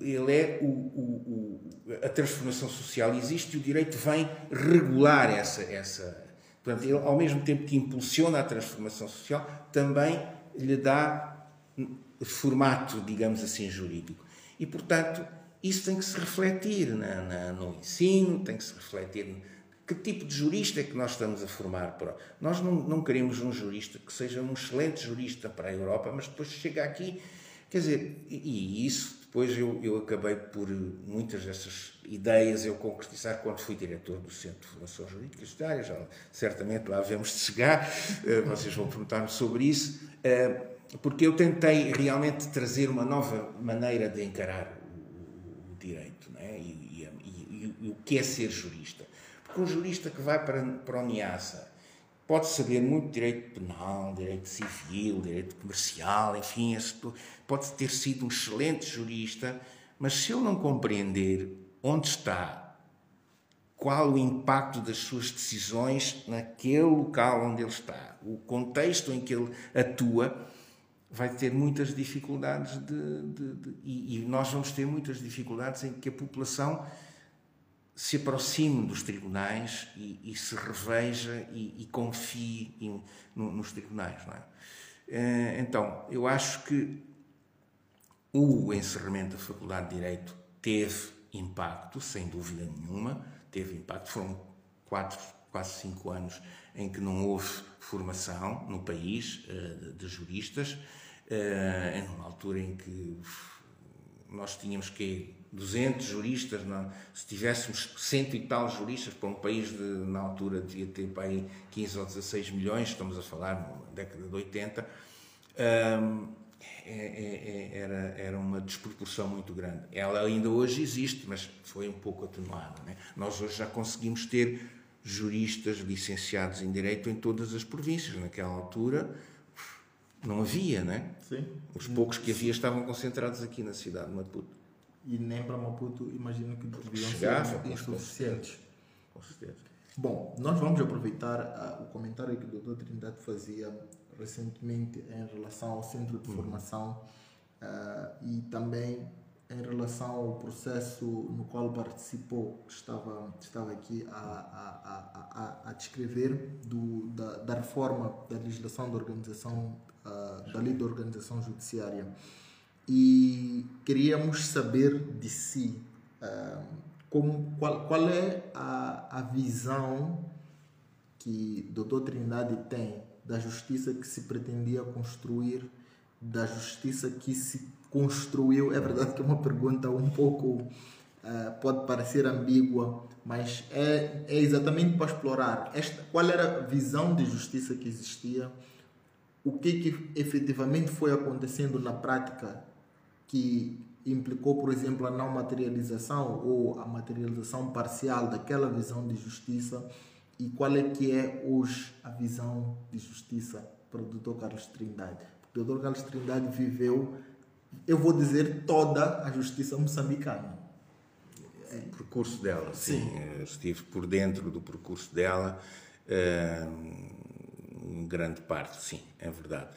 ele é o, o, o, a transformação social existe e o direito vem regular essa, essa. Portanto, ele, ao mesmo tempo que impulsiona a transformação social, também lhe dá formato, digamos assim, jurídico. E, portanto, isso tem que se refletir na, na, no ensino, tem que se refletir que tipo de jurista é que nós estamos a formar. Nós não, não queremos um jurista que seja um excelente jurista para a Europa, mas depois chega aqui, quer dizer, e, e isso depois eu, eu acabei por muitas dessas ideias eu concretizar quando fui diretor do Centro de Formação Jurídica Estagiária, já certamente lá havemos de chegar, eh, vocês vão perguntar-me sobre isso, eh, porque eu tentei realmente trazer uma nova maneira de encarar o, o direito né? e, e, e, e, o que é ser jurista. Porque um jurista que vai para, para a Niassa pode saber muito direito penal, direito civil, direito comercial, enfim, pode ter sido um excelente jurista, mas se ele não compreender onde está, qual o impacto das suas decisões naquele local onde ele está, o contexto em que ele atua, vai ter muitas dificuldades de, de, de, e, e nós vamos ter muitas dificuldades em que a população se aproxime dos tribunais e, e se reveja e, e confie em, no, nos tribunais. É? Eh, então, eu acho que o encerramento da Faculdade de Direito teve impacto, sem dúvida nenhuma, teve impacto. Foram quatro, quase cinco anos em que não houve formação no país eh, de juristas, eh, numa altura em que nós tínhamos que 200 juristas, não? se tivéssemos cento e tal juristas para um país de, na altura devia ter para aí 15 ou 16 milhões, estamos a falar na década de 80, hum, é, é, é, era, era uma desproporção muito grande. Ela ainda hoje existe, mas foi um pouco atenuada. Né? Nós hoje já conseguimos ter juristas licenciados em Direito em todas as províncias. Naquela altura não havia, né? Sim. Os poucos que havia estavam concentrados aqui na cidade de Maputo. E nem para Maputo imagino que deviam Chegava, ser insuficientes. Com certeza. Bom, nós vamos aproveitar uh, o comentário que o Dr. Trindade fazia recentemente em relação ao centro de formação e também em relação ao processo no qual participou, que estava, estava aqui a, a, a, a descrever, do, da, da, reforma da legislação da organização, uh, da lei da organização judiciária. E queríamos saber de si uh, como, qual, qual é a, a visão que Dr. Trindade tem da justiça que se pretendia construir, da justiça que se construiu. É verdade que é uma pergunta um pouco uh, pode parecer ambígua, mas é, é exatamente para explorar esta, qual era a visão de justiça que existia, o que, que efetivamente foi acontecendo na prática que implicou, por exemplo, a não materialização ou a materialização parcial daquela visão de justiça e qual é que é hoje a visão de justiça para o Dr. Carlos Trindade. O Dr. Carlos Trindade viveu eu vou dizer toda a justiça moçambicana. O percurso dela, sim. sim. Eh, estive por dentro do percurso dela, eh, em grande parte, sim, é verdade.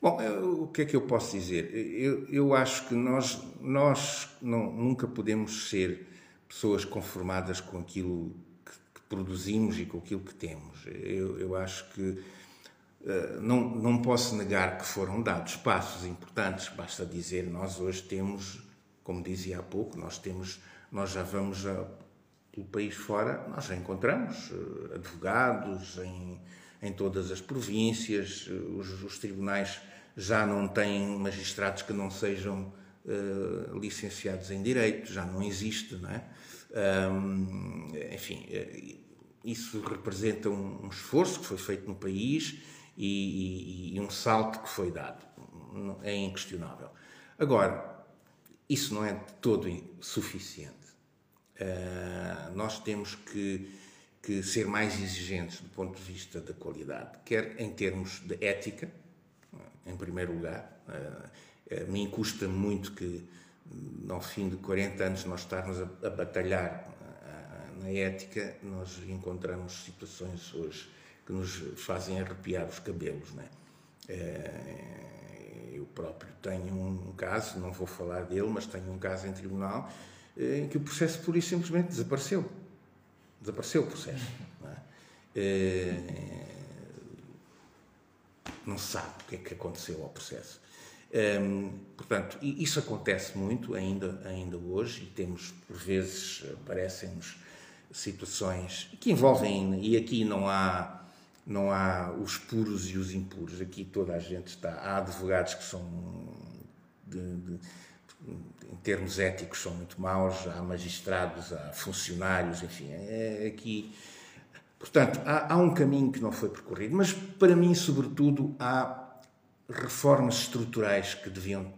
Bom, eu, o que é que eu posso dizer? Eu, eu acho que nós, nós não, nunca podemos ser pessoas conformadas com aquilo que, que produzimos e com aquilo que temos. Eu, eu acho que eh, não, não posso negar que foram dados passos importantes, basta dizer, nós hoje temos, como dizia há pouco, nós temos, nós já vamos a, pelo país fora, nós já encontramos uh, advogados em, em todas as províncias, os, os, tribunais já não têm magistrados que não sejam uh, licenciados em Direito, já não existe, não é? Um, enfim, isso representa um, um esforço que foi feito no país e, e, e um salto que foi dado. É inquestionável. Agora, isso não é de todo suficiente. Uh, nós temos que, que, ser mais exigentes do ponto de vista da qualidade, quer em termos de ética, em primeiro lugar. Uh, a mim custa muito que, ao fim de 40 anos, nós estarmos a, batalhar uh, na ética, nós encontramos situações hoje que nos fazem arrepiar os cabelos. Né? Eu próprio tenho um caso, não vou falar dele, mas tenho um caso em tribunal eh, em que o processo pura e simplesmente desapareceu. Desapareceu o processo. Não, é? Eh, não se sabe o que é que aconteceu ao processo. Um, portanto, isso acontece muito ainda, ainda hoje e temos, por vezes, aparecem-nos situações que envolvem, e aqui não há não há os puros e os impuros. Aqui toda a gente está. Há advogados que são, de, de, em termos éticos, são muito maus, há magistrados, há funcionários, enfim. É, aqui. Portanto, há, há um caminho que não foi percorrido, mas para mim, sobretudo, há reformas estruturais que deviam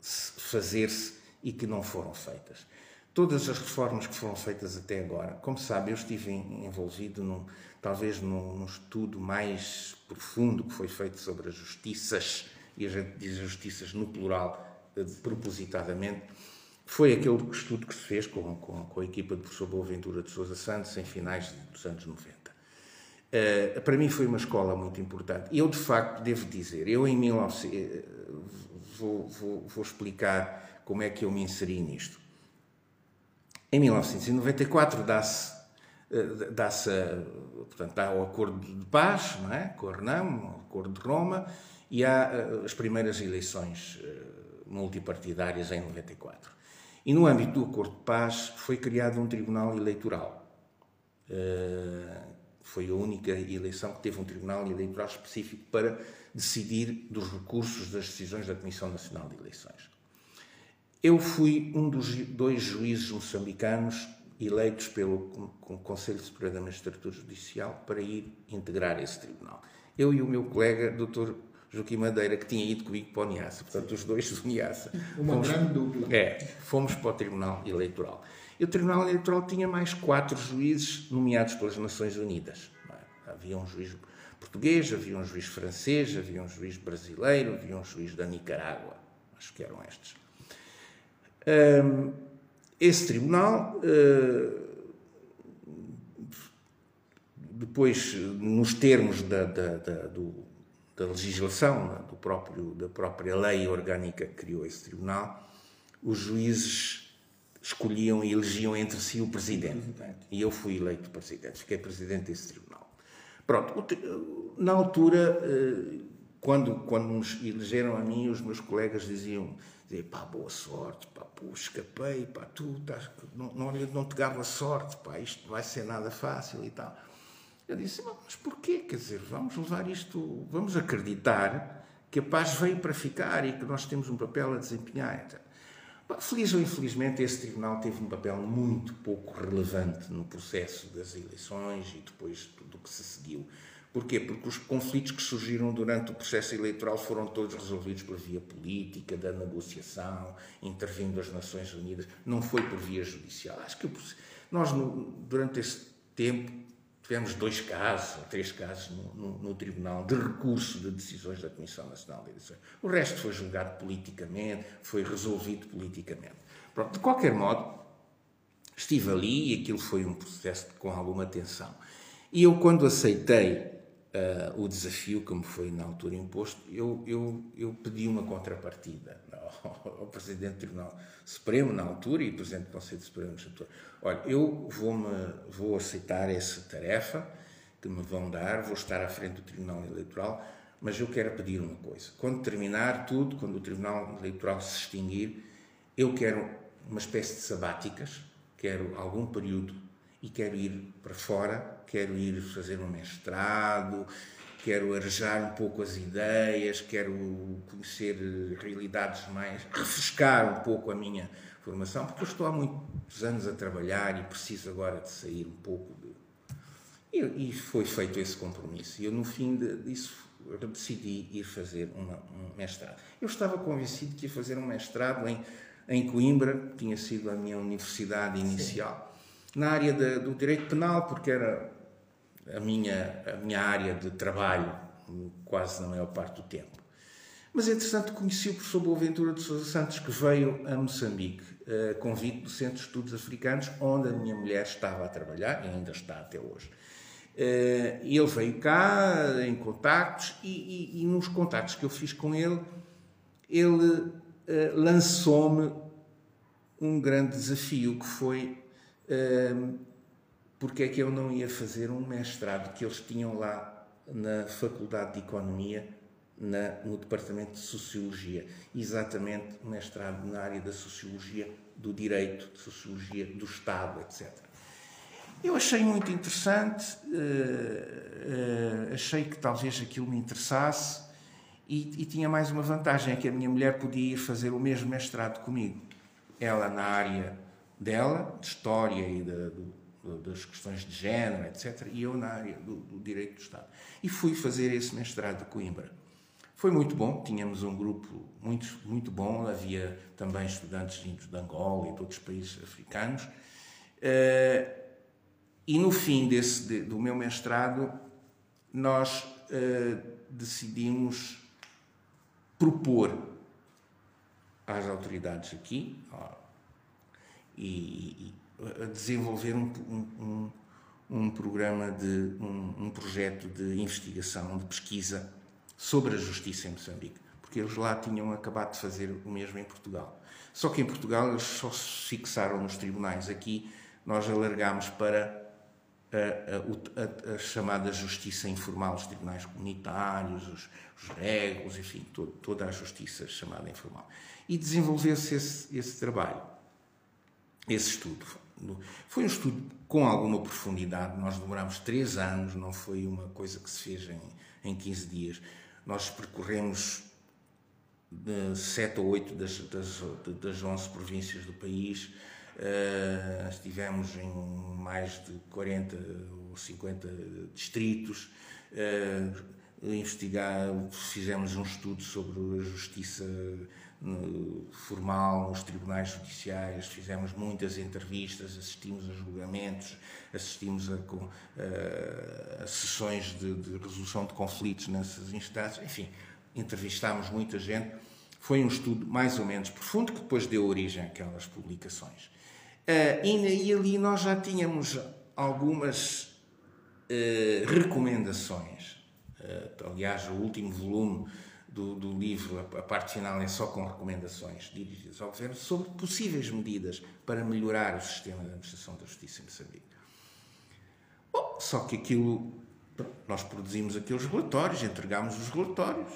fazer-se e que não foram feitas. Todas as reformas que foram feitas até agora, como sabe, eu estive envolvido num, talvez num, num, estudo mais profundo que foi feito sobre as justiças, e a gente diz justiças no plural, propositadamente, foi aquele estudo que se fez com, com, com a equipa do professor Boaventura de Sousa Santos em finais dos anos 90. Uh, eh, para mim foi uma escola muito importante. Eu, de facto, devo dizer, eu em 1900, eh, vou, vou, vou explicar como é que eu me inseri nisto. Em 1994 dá-se eh, dá-se, portanto, há o acordo de paz, não é? com a Renamo, o acordo de Roma, e há as primeiras eleições multipartidárias em 94. E no âmbito do acordo de paz foi criado um tribunal eleitoral. Foi a única eleição que teve um tribunal eleitoral específico para decidir dos recursos das decisões da Comissão Nacional de Eleições. Eu fui um dos dois juízes moçambicanos eleitos pelo Conselho Superior da Magistratura Judicial para ir integrar esse tribunal. Eu e o meu colega, Dr. Joaquim Madeira, que tinha ido comigo para o NIASA, portanto, os dois do NIASA. Uma fomos, grande dupla. É, fomos para o Tribunal Eleitoral. E o Tribunal Eleitoral tinha mais quatro juízes nomeados pelas Nações Unidas. É? Havia um juiz português, havia um juiz francês, havia um juiz brasileiro, havia um juiz da Nicarágua. Acho que eram estes. Um, esse tribunal, uh, depois, nos termos da, da, da, do, da legislação, do próprio, da própria lei orgânica que criou esse tribunal, os juízes escolhiam e elegiam entre si o presidente. E eu fui eleito presidente, fiquei presidente desse tribunal. Pronto, na altura, eh, quando, quando nos elegeram a mim, os meus colegas diziam, pá, boa sorte, pá, pô, escapei, pá, tu estás, não, não, não te gava sorte, pá, isto não vai ser nada fácil e tal. Eu disse, mas porquê? Quer dizer, vamos levar isto, vamos acreditar que a paz veio para ficar e que nós temos um papel a desempenhar. Feliz ou infelizmente, esse tribunal teve um papel muito pouco relevante no processo das eleições e depois tudo o que se seguiu. Porquê? Porque os conflitos que surgiram durante o processo eleitoral foram todos resolvidos por via política, da negociação, intervindo as Nações Unidas, não foi por via judicial. Acho que nós, durante esse tempo, tivemos dois casos, ou três casos no, no, no, Tribunal de recurso de decisões da Comissão Nacional de Eleições. O resto foi julgado politicamente, foi resolvido politicamente. Pronto, de qualquer modo, estive ali e aquilo foi um processo com alguma tensão. E eu, quando aceitei uh, o desafio que me foi na altura imposto, eu, eu, eu pedi uma contrapartida ao, ao Presidente do Tribunal Supremo na altura e Presidente do Conselho Supremo na altura. Olha, eu vou, vou aceitar essa tarefa que me vão dar, vou estar à frente do Tribunal Eleitoral, mas eu quero pedir uma coisa. Quando terminar tudo, quando o Tribunal Eleitoral se extinguir, eu quero uma espécie de sabáticas, quero algum período e quero ir para fora, quero ir fazer um mestrado, quero arejar um pouco as ideias, quero conhecer realidades mais, refrescar um pouco a minha formação, porque eu estou há muitos anos a trabalhar e preciso agora de sair um pouco de... E, e foi feito esse compromisso. E eu, no fim disso, decidi ir fazer uma, um mestrado. Eu estava convencido que ia fazer um mestrado em, em Coimbra, tinha sido a minha universidade inicial. Sim na área do direito penal, porque era a minha, a minha área de trabalho, quase na maior parte do tempo. Mas, entretanto, conheci o professor Boaventura de Sousa Santos, que veio a Moçambique, a convite do Centro de Estudos Africanos, onde a minha mulher estava a trabalhar, e ainda está até hoje. Eh, ele veio cá em contactos, e, e, e nos contactos que eu fiz com ele, ele eh, lançou-me um grande desafio, que foi porque é que eu não ia fazer um mestrado que eles tinham lá na Faculdade de Economia, na, no Departamento de Sociologia. Exatamente, um mestrado na área da Sociologia do Direito, de Sociologia do Estado, etc. Eu achei muito interessante, uh, uh, achei que talvez aquilo me interessasse e, e, tinha mais uma vantagem, é que a minha mulher podia ir fazer o mesmo mestrado comigo. Ela na área dela, de história e de, de, das questões de género, etc., e eu na área do, do, direito do Estado. E fui fazer esse mestrado de Coimbra. Foi muito bom, tínhamos um grupo muito, muito bom, havia também estudantes vindos de Angola e de outros países africanos. Uh, e no fim desse, de, do meu mestrado, nós uh, decidimos propor às autoridades aqui, e, e desenvolver um, um, um, programa de um, um projeto de investigação, de pesquisa sobre a justiça em Moçambique, porque eles lá tinham acabado de fazer o mesmo em Portugal. Só que em Portugal eles só se fixaram nos tribunais. Aqui nós alargámos para a, a, a, chamada justiça informal, os tribunais comunitários, os, os regos, enfim, todo, toda a justiça chamada informal. E desenvolveu-se esse, esse trabalho esse estudo. Foi um estudo com alguma profundidade, nós demoramos três anos, não foi uma coisa que se fez em, em 15 dias. Nós percorremos de sete ou oito das, das, das 11 províncias do país, uh, estivemos em mais de 40 ou 50 distritos, uh, investigar, fizemos um estudo sobre a justiça formal nos tribunais judiciais, fizemos muitas entrevistas, assistimos a julgamentos, assistimos a, a, a sessões de, de, resolução de conflitos nessas instâncias, enfim, entrevistámos muita gente. Foi um estudo mais ou menos profundo que depois deu origem àquelas publicações. Uh, e, e, ali nós já tínhamos algumas uh, recomendações aliás, o último volume do, do livro, a, a, parte final é só com recomendações dirigidas ao Governo sobre possíveis medidas para melhorar o sistema de administração da justiça em Moçambique. Bom, só que aquilo, nós produzimos aqueles relatórios, entregámos os relatórios.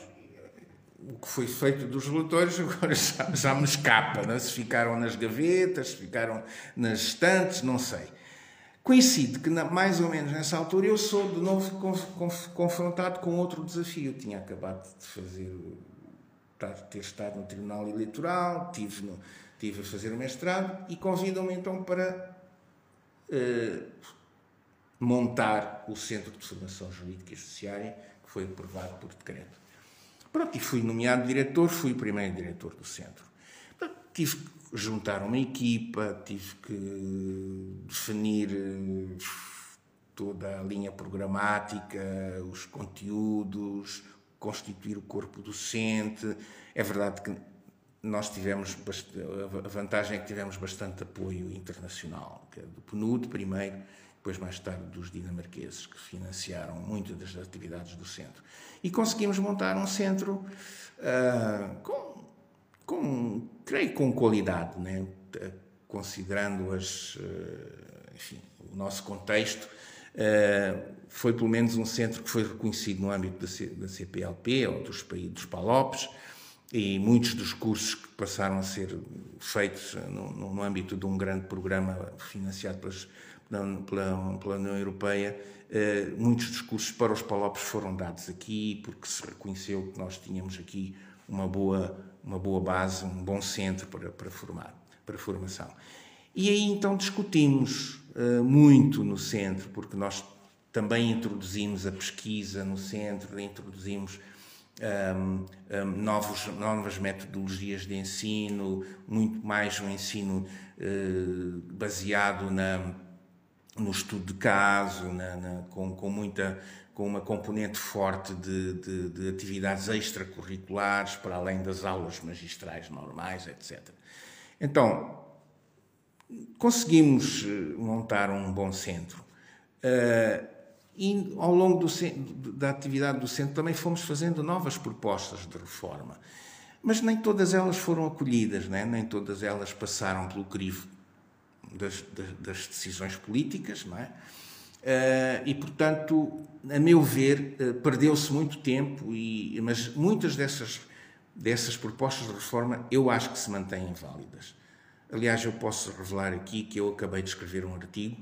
O que foi feito dos relatórios agora já, já me escapa. Né? Se ficaram nas gavetas, se ficaram nas estantes, não sei. Coincide que, mais ou menos nessa altura, eu sou de novo confrontado com outro desafio. Eu tinha acabado de fazer, ter estado no Tribunal Eleitoral, tive, no, tive a fazer o mestrado e convidam-me então para uh, montar o Centro de Formação Jurídica e Judiciária, que foi aprovado por decreto. Pronto, e fui nomeado diretor, fui o primeiro diretor do centro. Pronto, tive juntar uma equipa, tive que definir eh, toda a linha programática, os conteúdos, constituir o corpo docente. É verdade que nós tivemos a vantagem é que tivemos bastante apoio internacional, é do PNUD primeiro, depois mais tarde dos dinamarqueses que financiaram muitas das atividades do centro. E conseguimos montar um centro uh, com com, creio com qualidade, né? considerando as, eh, enfim, o nosso contexto, eh, foi pelo menos um centro que foi reconhecido no âmbito da CPLP ou dos, dos PALOPs, e muitos dos cursos que passaram a ser feitos no, no âmbito de um grande programa financiado pelas, pela, pela, União Europeia, eh, muitos dos cursos para os PALOPs foram dados aqui, porque se reconheceu que nós tínhamos aqui uma boa uma boa base, um bom centro para, para formar, para formação. E aí então discutimos uh, muito no centro, porque nós também introduzimos a pesquisa no centro, introduzimos um, um, novos, novas metodologias de ensino, muito mais um ensino uh, baseado na, no estudo de caso, na, na, com, com muita com uma componente forte de, de, de, atividades extracurriculares, para além das aulas magistrais normais, etc. Então, conseguimos eh, montar um bom centro. Uh, e ao longo do, da atividade do centro também fomos fazendo novas propostas de reforma. Mas nem todas elas foram acolhidas, né? nem todas elas passaram pelo crivo das, das, das decisões políticas, não é? Uh, e, portanto, a meu ver, uh, perdeu-se muito tempo, e, mas muitas dessas, dessas propostas de reforma eu acho que se mantêm válidas. Aliás, eu posso revelar aqui que eu acabei de escrever um artigo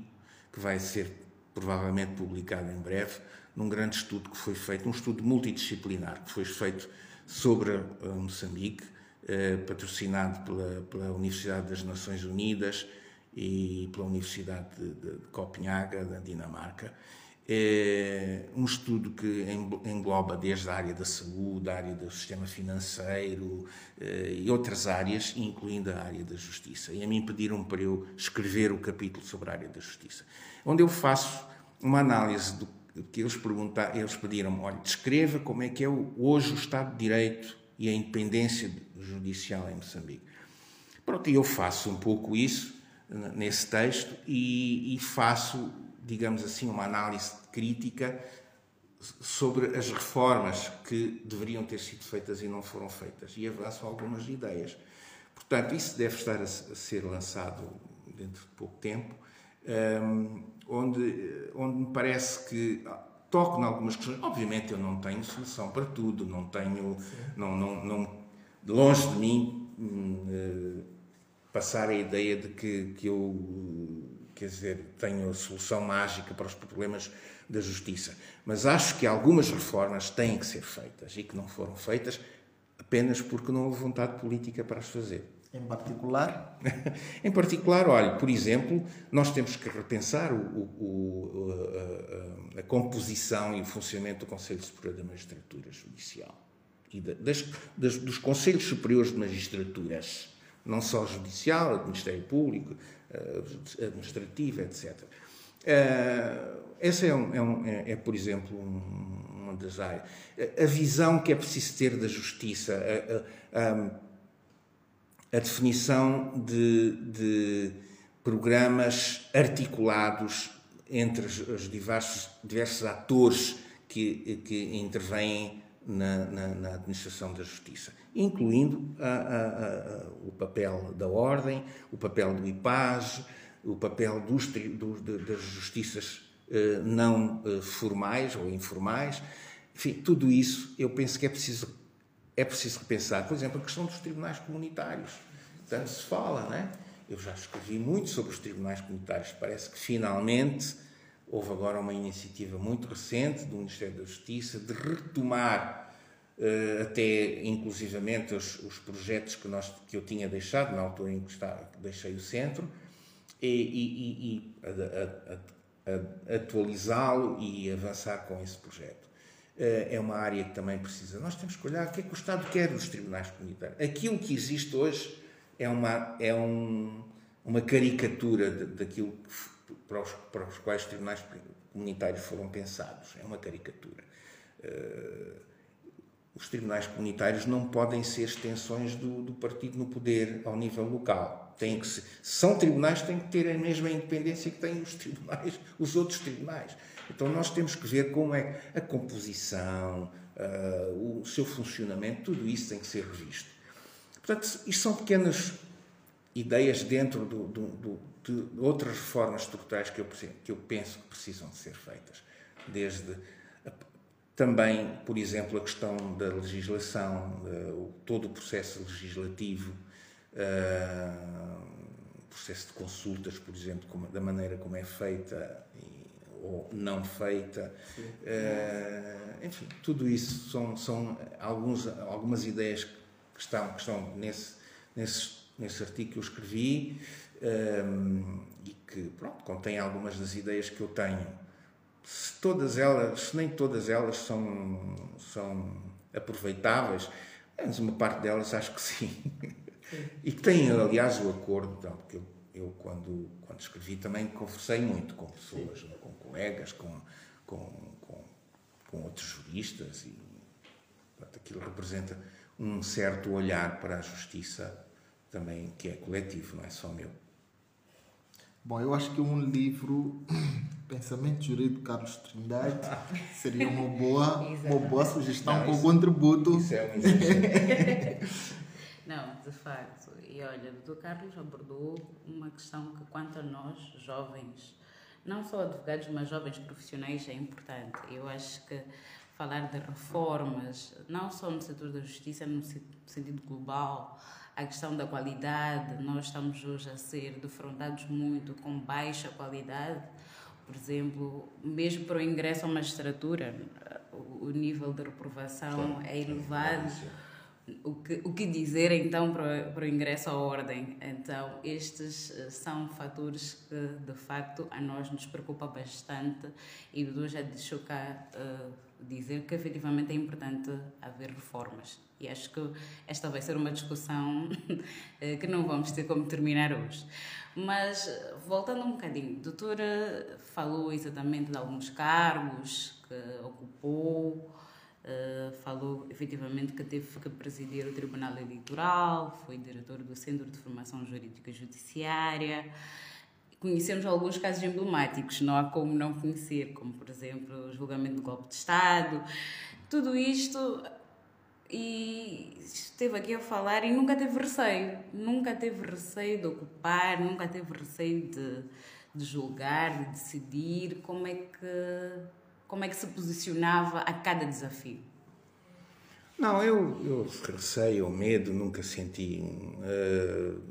que vai ser provavelmente publicado em breve, num grande estudo que foi feito, um estudo multidisciplinar que foi feito sobre Moçambique, uh, patrocinado pela, pela Universidade das Nações Unidas e pela Universidade de, de, Copenhaga, da Dinamarca. É um estudo que engloba desde a área da saúde, a área do sistema financeiro eh, e outras áreas, incluindo a área da justiça. E a mim pediram para eu escrever o capítulo sobre a área da justiça, onde eu faço uma análise do que eles perguntaram, eles pediram olha, descreva como é que é hoje o Estado de Direito e a independência judicial em Moçambique. Pronto, e eu faço um pouco isso nesse texto e, e, faço, digamos assim, uma análise crítica sobre as reformas que deveriam ter sido feitas e não foram feitas e avanço algumas ideias. Portanto, isso deve estar a, ser lançado dentro de pouco tempo, um, onde, onde me parece que toco em algumas questões. Obviamente, eu não tenho solução para tudo, não tenho, não, não, não, longe de mim. Passar a ideia de que, que eu, quer dizer, tenho a solução mágica para os problemas da justiça. Mas acho que algumas reformas têm que ser feitas e que não foram feitas apenas porque não houve vontade política para as fazer. Em particular? em particular, olha, por exemplo, nós temos que repensar o, o, a, a, a, composição e o funcionamento do Conselho Superior da Magistratura Judicial e das, das, dos Conselhos Superiores de Magistraturas não só judicial, Ministério Público, eh, administrativo, etc. Eh, essa é, um, é, um, é, é, por exemplo, um, uma das áreas. A visão que é preciso ter da justiça, a, a, a definição de, de, programas articulados entre os diversos, diversos atores que, que intervêm na, na, na, administração da justiça, incluindo a, a, a, o papel da ordem, o papel do IPAS, o papel dos, dos, das justiças eh, não eh, formais ou informais. Enfim, tudo isso eu penso que é preciso, é preciso repensar. Por exemplo, a questão dos tribunais comunitários. Tanto se fala, não é? Eu já escrevi muito sobre os tribunais comunitários. Parece que finalmente houve agora uma iniciativa muito recente do Ministério da Justiça de retomar uh, até inclusivamente os, os, projetos que, nós, que eu tinha deixado na altura em que está, deixei o centro e, e, e atualizá-lo e avançar com esse projeto. Uh, é uma área que também precisa. Nós temos que olhar o que é que o Estado quer dos tribunais comunitários. Aquilo que existe hoje é uma, é um, uma caricatura daquilo que, para, os, para os quais os tribunais comunitários foram pensados. É uma caricatura. Uh, os tribunais comunitários não podem ser extensões do, do partido no poder ao nível local. Têm que ser, são tribunais têm que ter a mesma independência que têm os tribunais, os outros tribunais. Então nós temos que ver como é a composição, uh, o seu funcionamento, tudo isso tem que ser revisto. Portanto, isto são pequenas ideias dentro do, do, de outras reformas estruturais que eu, que eu penso que precisam de ser feitas. Desde também, por exemplo, a questão da legislação, uh, todo o processo legislativo, uh, processo de consultas, por exemplo, da maneira como é feita ou não feita. Uh, enfim, tudo isso são, são alguns, algumas ideias que estão, que estão nesse, nesse, nesse artigo que eu escrevi um, e que pronto, contém algumas das ideias que eu tenho. Se todas elas, se nem todas elas são, são aproveitáveis, mas uma parte delas acho que sim. sim. E que tem, aliás, o acordo, então, porque eu, eu quando, quando escrevi também conversei muito com pessoas, sim. com colegas, com, com, com, com outros juristas e portanto, aquilo representa um certo olhar para a justiça também que é coletivo, não é só meu. Bom, eu acho que um livro, Pensamento Jurídico de Carlos Trindade, seria uma boa, uma boa sugestão não, com contributo. Isso é um Não, de facto. E olha, o Dr. Carlos abordou uma questão que, quanto a nós, jovens, não só advogados, mas jovens profissionais, é importante. Eu acho que falar de reformas, não só no setor da justiça, no sentido global, a questão da qualidade, nós estamos hoje a ser defrontados muito com baixa qualidade. Por exemplo, mesmo para o ingresso à magistratura, o nível de reprovação é elevado. O que, o que dizer então para, para o ingresso à ordem? Então, estes eh, são fatores que de facto a nós nos preocupa bastante e Dudu já deixou cá uh, dizer que efetivamente é importante haver reformas. E acho que esta vai ser uma discussão eh, que não vamos ter como terminar hoje. Mas, voltando um bocadinho, a doutora falou exatamente de alguns cargos que ocupou, Uh, falou efetivamente que teve que presidir o Tribunal Eleitoral, foi diretor do Centro de Formação Jurídica Judiciária. Conhecemos alguns casos emblemáticos, não há como não conhecer, como por exemplo o julgamento do golpe de Estado. Tudo isto e esteve aqui a falar e nunca teve receio, nunca teve receio de ocupar, nunca teve receio de, de julgar, de decidir como é que como é que se posicionava a cada desafio? Não, eu, eu receio ou medo nunca senti. Uh,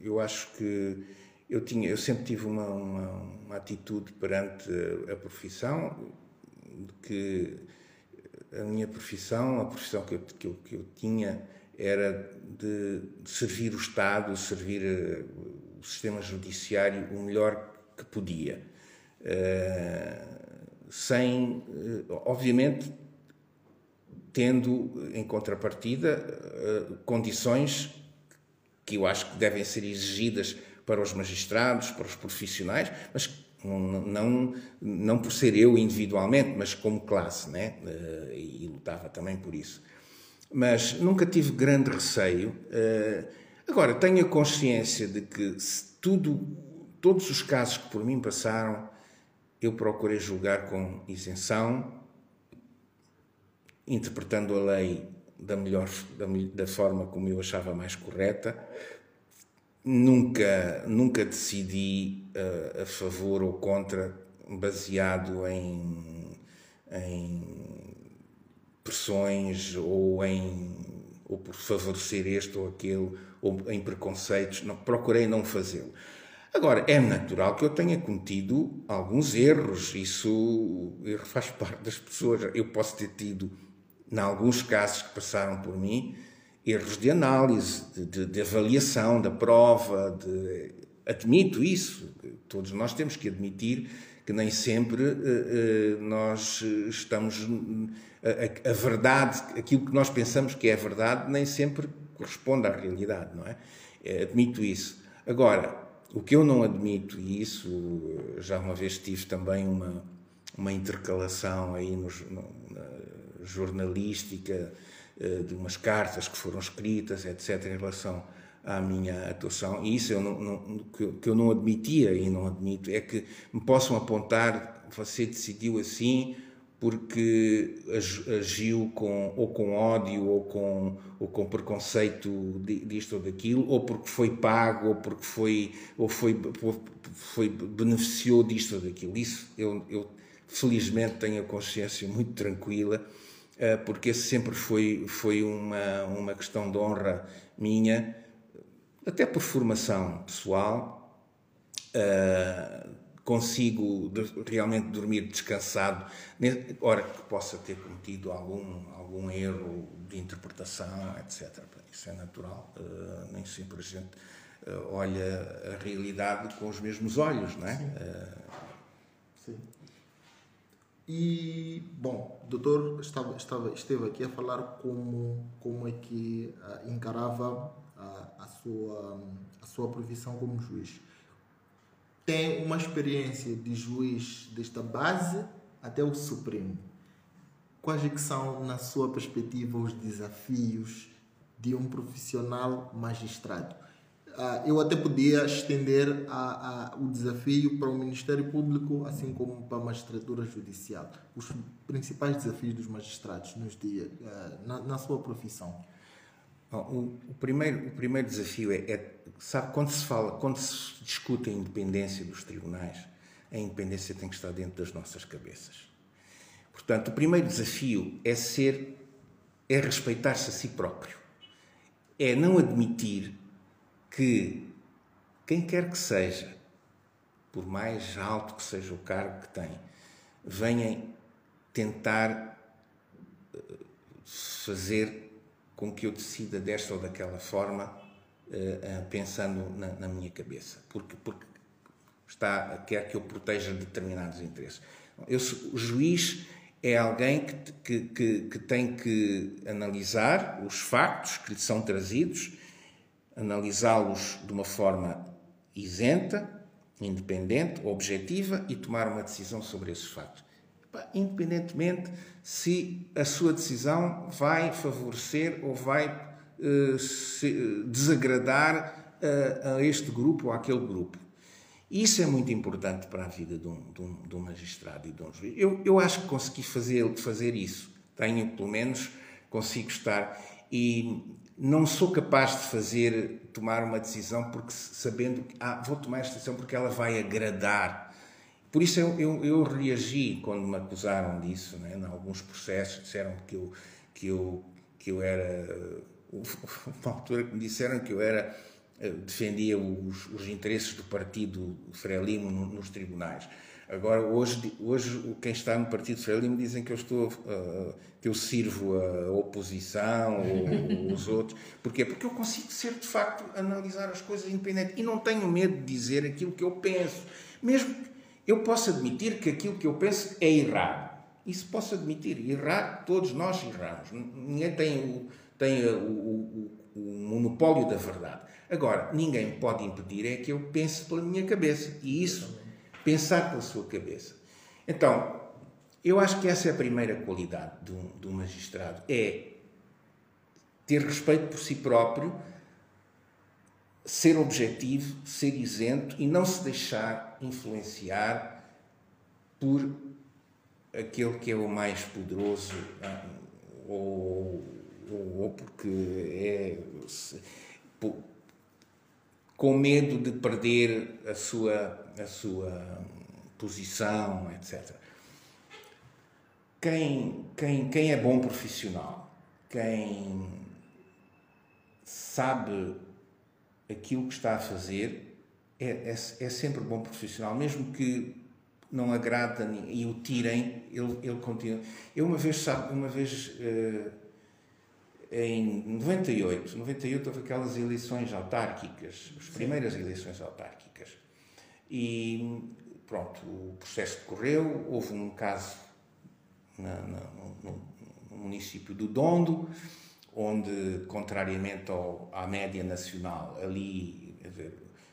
eu acho que eu, tinha, eu sempre tive uma, uma, uma atitude perante a, profissão que a minha profissão, a profissão que eu, que eu, que eu tinha era de, servir o Estado, servir uh, o sistema judiciário o melhor que podia. Uh, sem, eh, obviamente, tendo em contrapartida eh, condições que eu acho que devem ser exigidas para os magistrados, para os profissionais, mas não, não por ser eu individualmente, mas como classe, né? Eh, e lutava também por isso. Mas nunca tive grande receio. Agora, tenho a consciência de que tudo, todos os casos que por mim passaram eu procurei julgar com isenção, interpretando a lei da melhor da, da forma como eu achava mais correta. Nunca, nunca decidi uh, a favor ou contra baseado em, em pressões ou em ou por favorecer este ou aquele ou em preconceitos. Não, procurei não fazê-lo. Agora, é natural que eu tenha cometido alguns erros, isso faz parte das pessoas. Eu posso ter tido, em alguns casos que passaram por mim, erros de análise, de, de, de avaliação da prova, de, admito isso. Todos nós temos que admitir que nem sempre uh, uh, nós estamos. A, a, verdade, aquilo que nós pensamos que é verdade, nem sempre corresponde à realidade, não é? Admito isso. Agora, o que eu não admito, e isso já uma vez tive também uma, uma intercalação aí no, na jornalística eh, de umas cartas que foram escritas, etc., em relação à minha atuação, e isso eu não, não, que eu não admitia e não admito, é que me possam apontar, você decidiu assim, porque agiu com, ou com ódio ou com, ou com preconceito disto ou daquilo, ou porque foi pago, ou porque foi, ou foi, foi beneficiou disto ou daquilo. Isso eu, eu felizmente tenho a consciência muito tranquila, eh, porque esse sempre foi, foi uma, uma questão de honra minha, até por formação pessoal. Uh, consigo realmente dormir descansado, hora que possa ter cometido algum, algum erro de interpretação, etc. Isso é natural, uh, nem sempre a gente olha a realidade com os mesmos olhos, não é? Sim. Sim. E, bom, o doutor estava, estava, esteve aqui a falar como, como é que encarava a, a, sua, a sua profissão como juiz tem uma experiência de juiz desta base até o Supremo. Quais é que são, na sua perspectiva, os desafios de um profissional magistrado? Uh, eu até podia estender a, a, o desafio para o Ministério Público, assim como para a magistratura judicial. Os principais desafios dos magistrados nos dias, uh, na, na sua profissão. O, o, primeiro, o primeiro desafio é, é, sabe, quando se fala, quando se discute a independência dos tribunais, a independência tem que estar dentro das nossas cabeças. Portanto, o primeiro desafio é ser, é respeitar-se a si próprio. É não admitir que quem quer que seja, por mais alto que seja o cargo que tem, venha tentar eh, fazer com que eu decida desta ou daquela forma, uh, pensando na, na, minha cabeça, porque, porque está, quer que eu proteja determinados interesses. Eu, o juiz é alguém que, que, que, que tem que analisar os factos que lhe são trazidos, analisá-los de uma forma isenta, independente, objetiva e tomar uma decisão sobre esses factos independentemente se a sua decisão vai favorecer ou vai uh, se, desagradar uh, a este grupo ou àquele grupo. Isso é muito importante para a vida de um, de um, de um magistrado e de um juiz. Eu, eu acho que consegui fazer, fazer isso. Tenho, pelo menos, consigo estar. E não sou capaz de fazer, tomar uma decisão porque sabendo que ah, vou tomar esta decisão porque ela vai agradar por isso eu, eu, eu reagi quando me acusaram disso, né? em alguns processos, disseram que eu, que eu, que eu era. Uma altura que me disseram que eu era eh, defendia os, os interesses do partido Frelimo nos tribunais. Agora, hoje, hoje quem está no partido Frelimo dizem que eu estou, uh, que eu sirvo a oposição ou, os outros. Porquê? Porque eu consigo ser, de facto, analisar as coisas independente e não tenho medo de dizer aquilo que eu penso. Mesmo eu posso admitir que aquilo que eu penso é errado. Isso posso admitir. Errar, todos nós erramos. Ninguém tem o, tem o, o, o monopólio da verdade. Agora, ninguém pode impedir é que eu pense pela minha cabeça. E isso, pensar pela sua cabeça. Então, eu acho que essa é a primeira qualidade de um, de um magistrado. É ter respeito por si próprio, ser objetivo, ser isento e não se deixar influenciar por aquele que é o mais poderoso, ah, ou, ou, ou porque é com medo de perder a sua, a sua posição, etc. Quem, quem, quem é bom profissional, quem sabe aquilo que está a fazer, é, é, é sempre bom profissional, mesmo que não agrada e o tirem, ele, ele continua. Eu uma vez, sabe, uma vez uh, em 98, 98 houve aquelas eleições autárquicas, as primeiras eleições autárquicas. E pronto, o processo decorreu, houve um caso na, na, no, no, município do Dondo, onde, contrariamente ao, à média nacional, ali,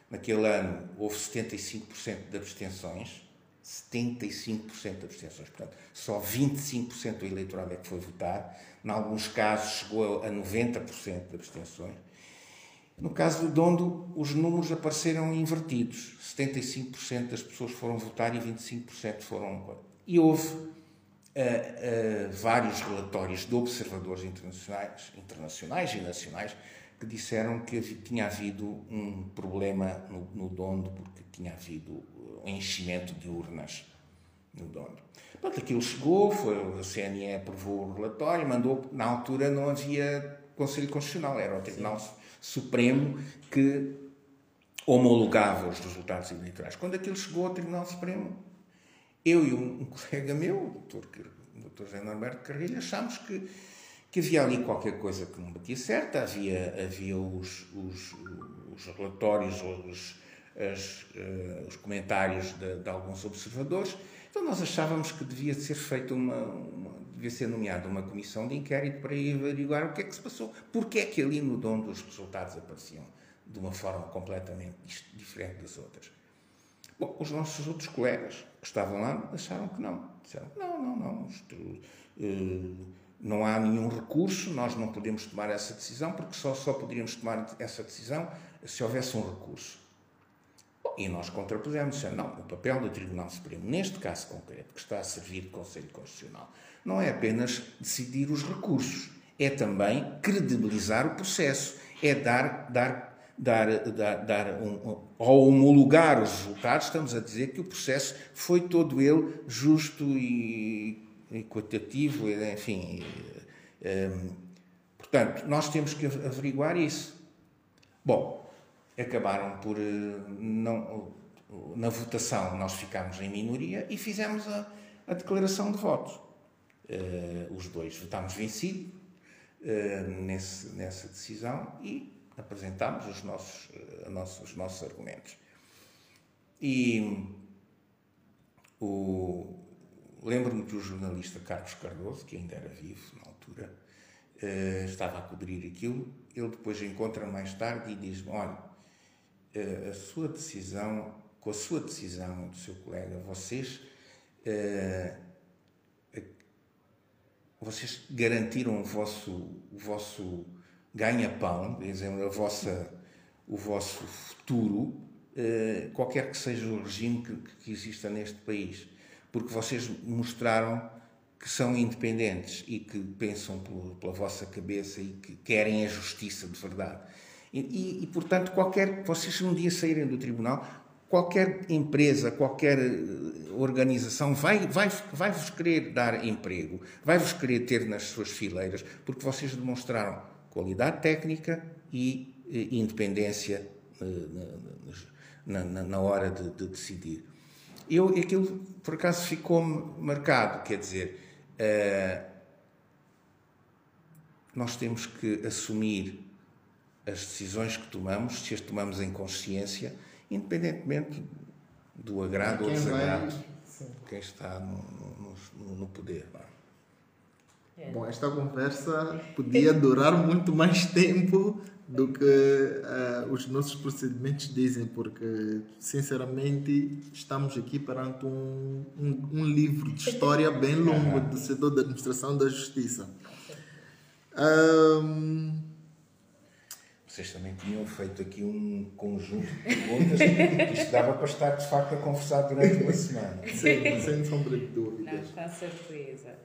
naquele ano, houve 75% de abstenções, 75% de abstenções. Portanto, só 25% do eleitorado é que foi votar. Em alguns casos chegou a 90% de abstenções. No caso do Dondo, os números apareceram invertidos. 75% das pessoas foram votar e 25% foram. E houve uh, uh, vários relatórios de observadores internacionais, internacionais e nacionais que disseram que tinha havido um problema no, no Dondo, porque tinha havido enchimento de urnas no dono. Pronto, aquilo chegou, foi, a CNE aprovou o relatório, mandou, na altura não havia Conselho Constitucional, era o Tribunal Sim. Supremo que homologava os resultados eleitorais. Quando aquilo chegou ao Tribunal Supremo, eu e um, colega meu, o o doutor José Norberto Carrilho, achámos que, que havia ali qualquer coisa que não batia certo, havia, havia os, os, os relatórios, os, as, uh, os comentários de, de, alguns observadores. Então nós achávamos que devia ser feita uma, uma, devia ser nomeada uma comissão de inquérito para averiguar o que é que se passou, porque é que ali no dono os resultados apareciam de uma forma completamente diferente das outras. Bom, os nossos outros colegas que estavam lá acharam que não. Disseram, não, não, não, isto, uh, não há nenhum recurso, nós não podemos tomar essa decisão, porque só, só poderíamos tomar essa decisão se houvesse um recurso. E nós contrapusemos, não, o papel do Tribunal Supremo, neste caso concreto, que está a servir de Conselho Constitucional, não é apenas decidir os recursos, é também credibilizar o processo, é dar, dar, dar, dar, dar um, ao homologar os resultados, estamos a dizer que o processo foi todo ele justo e equitativo, enfim. Um, portanto, nós temos que averiguar isso. Bom, acabaram por eh, não na votação nós ficámos em minoria e fizemos a, a declaração de voto. Uh, os dois votámos vencido uh, nesse, nessa decisão e apresentámos os nossos, uh, nossos, os nossos argumentos. E lembro-me que o jornalista Carlos Cardoso, que ainda era vivo na altura, estava a cobrir aquilo. Ele depois encontra mais tarde e diz-me: Olha, a sua decisão, com a sua decisão do seu colega, vocês, vocês garantiram o vosso, o vosso ganha-pão, a vossa, o vosso futuro, qualquer que seja o regime que, que exista neste país, porque vocês mostraram que são independentes e que pensam pela vossa cabeça e que querem a justiça de verdade. E, e, e, portanto, qualquer, vocês um dia saírem do tribunal, qualquer empresa, qualquer eh, organização vai, vai, vai vos querer dar emprego, vai vos querer ter nas suas fileiras, porque vocês demonstraram qualidade técnica e eh, independência eh, na, na, na hora de, de, decidir. Eu, aquilo, por acaso, ficou-me marcado, quer dizer, nós temos que assumir as decisões que tomamos, se as tomamos em consciência, independentemente do agrado ou desagrado de quem está no, no, no poder. É? Bom, esta conversa podia durar muito mais tempo do que uh, os nossos procedimentos dizem, porque, sinceramente, estamos aqui perante um, um, um livro de história bem longo do setor da administração da justiça. Um, vocês também tinham feito aqui um conjunto de perguntas que isto dava para estar de facto a conversar durante uma semana. Sim, sem sombra de dúvidas. Não, com certeza.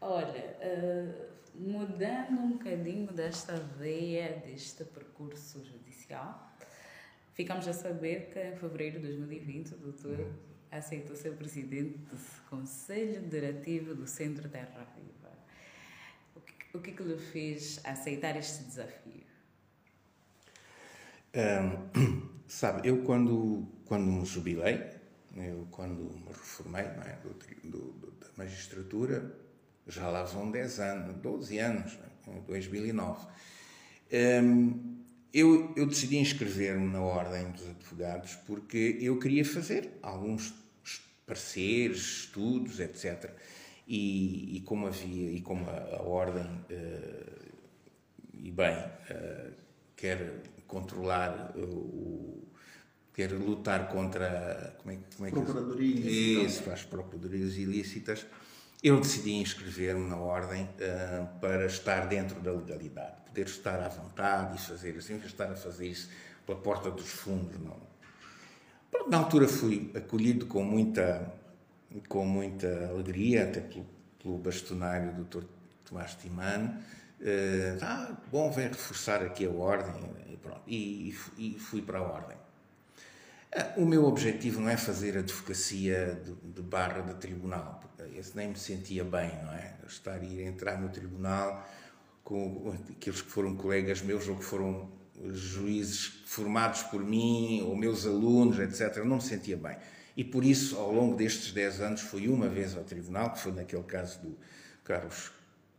Olha, uh, mudando um bocadinho desta veia, deste percurso judicial, ficamos a saber que em fevereiro de 2020 o doutor aceitou ser presidente do Conselho Diretivo do Centro Terra Viva. O que, o que, que lhe fez aceitar este desafio? Sabe, eu quando, quando me jubilei, eu quando me reformei é, do, do, do, da magistratura, já lá vão 10 anos, 12 anos, em 2009. Um, eu, eu decidi inscrever-me na Ordem dos Advogados porque eu queria fazer alguns pareceres, estudos, etc. E, e como havia, e como a, a Ordem, uh, e bem, uh, quer controlar o, quer lutar contra como é, como é que Procuradoria isso, as procuradorias ilícitas, eu decidi inscrever-me na ordem uh, para estar dentro da legalidade, poder estar à vontade e fazer assim, estar a fazer isso pela porta dos fundos, não. Na altura fui acolhido com muita com muita alegria, até pelo, pelo bastonário Dr. Tomás Timano. Uh, ah, bom, vem reforçar aqui a ordem e, pronto, e, e fui para a ordem. Uh, o meu objetivo não é fazer advocacia de, de barra de tribunal, esse nem me sentia bem, não é? Estar e ir entrar no tribunal com aqueles que foram colegas meus ou que foram juízes formados por mim, ou meus alunos, etc. Eu não me sentia bem. E por isso, ao longo destes 10 anos, fui uma vez ao tribunal, que foi naquele caso do Carlos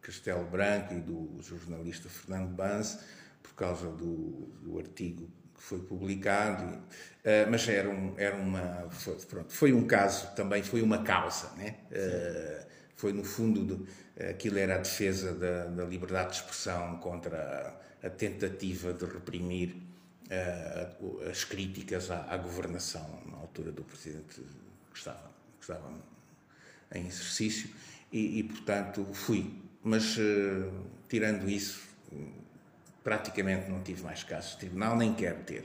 Castelo Branco e do jornalista Fernando Banz, por causa do, do artigo que foi publicado, uh, mas era, um, era uma. Foi, pronto, foi um caso também, foi uma causa, né? Uh, foi no fundo, de, aquilo era a defesa da, da liberdade de expressão contra a, tentativa de reprimir uh, as críticas à, à, governação na altura do presidente que estava, que estava em exercício e, e portanto fui. Mas uh, tirando isso, praticamente não tive mais casos de tribunal, nem quero ter.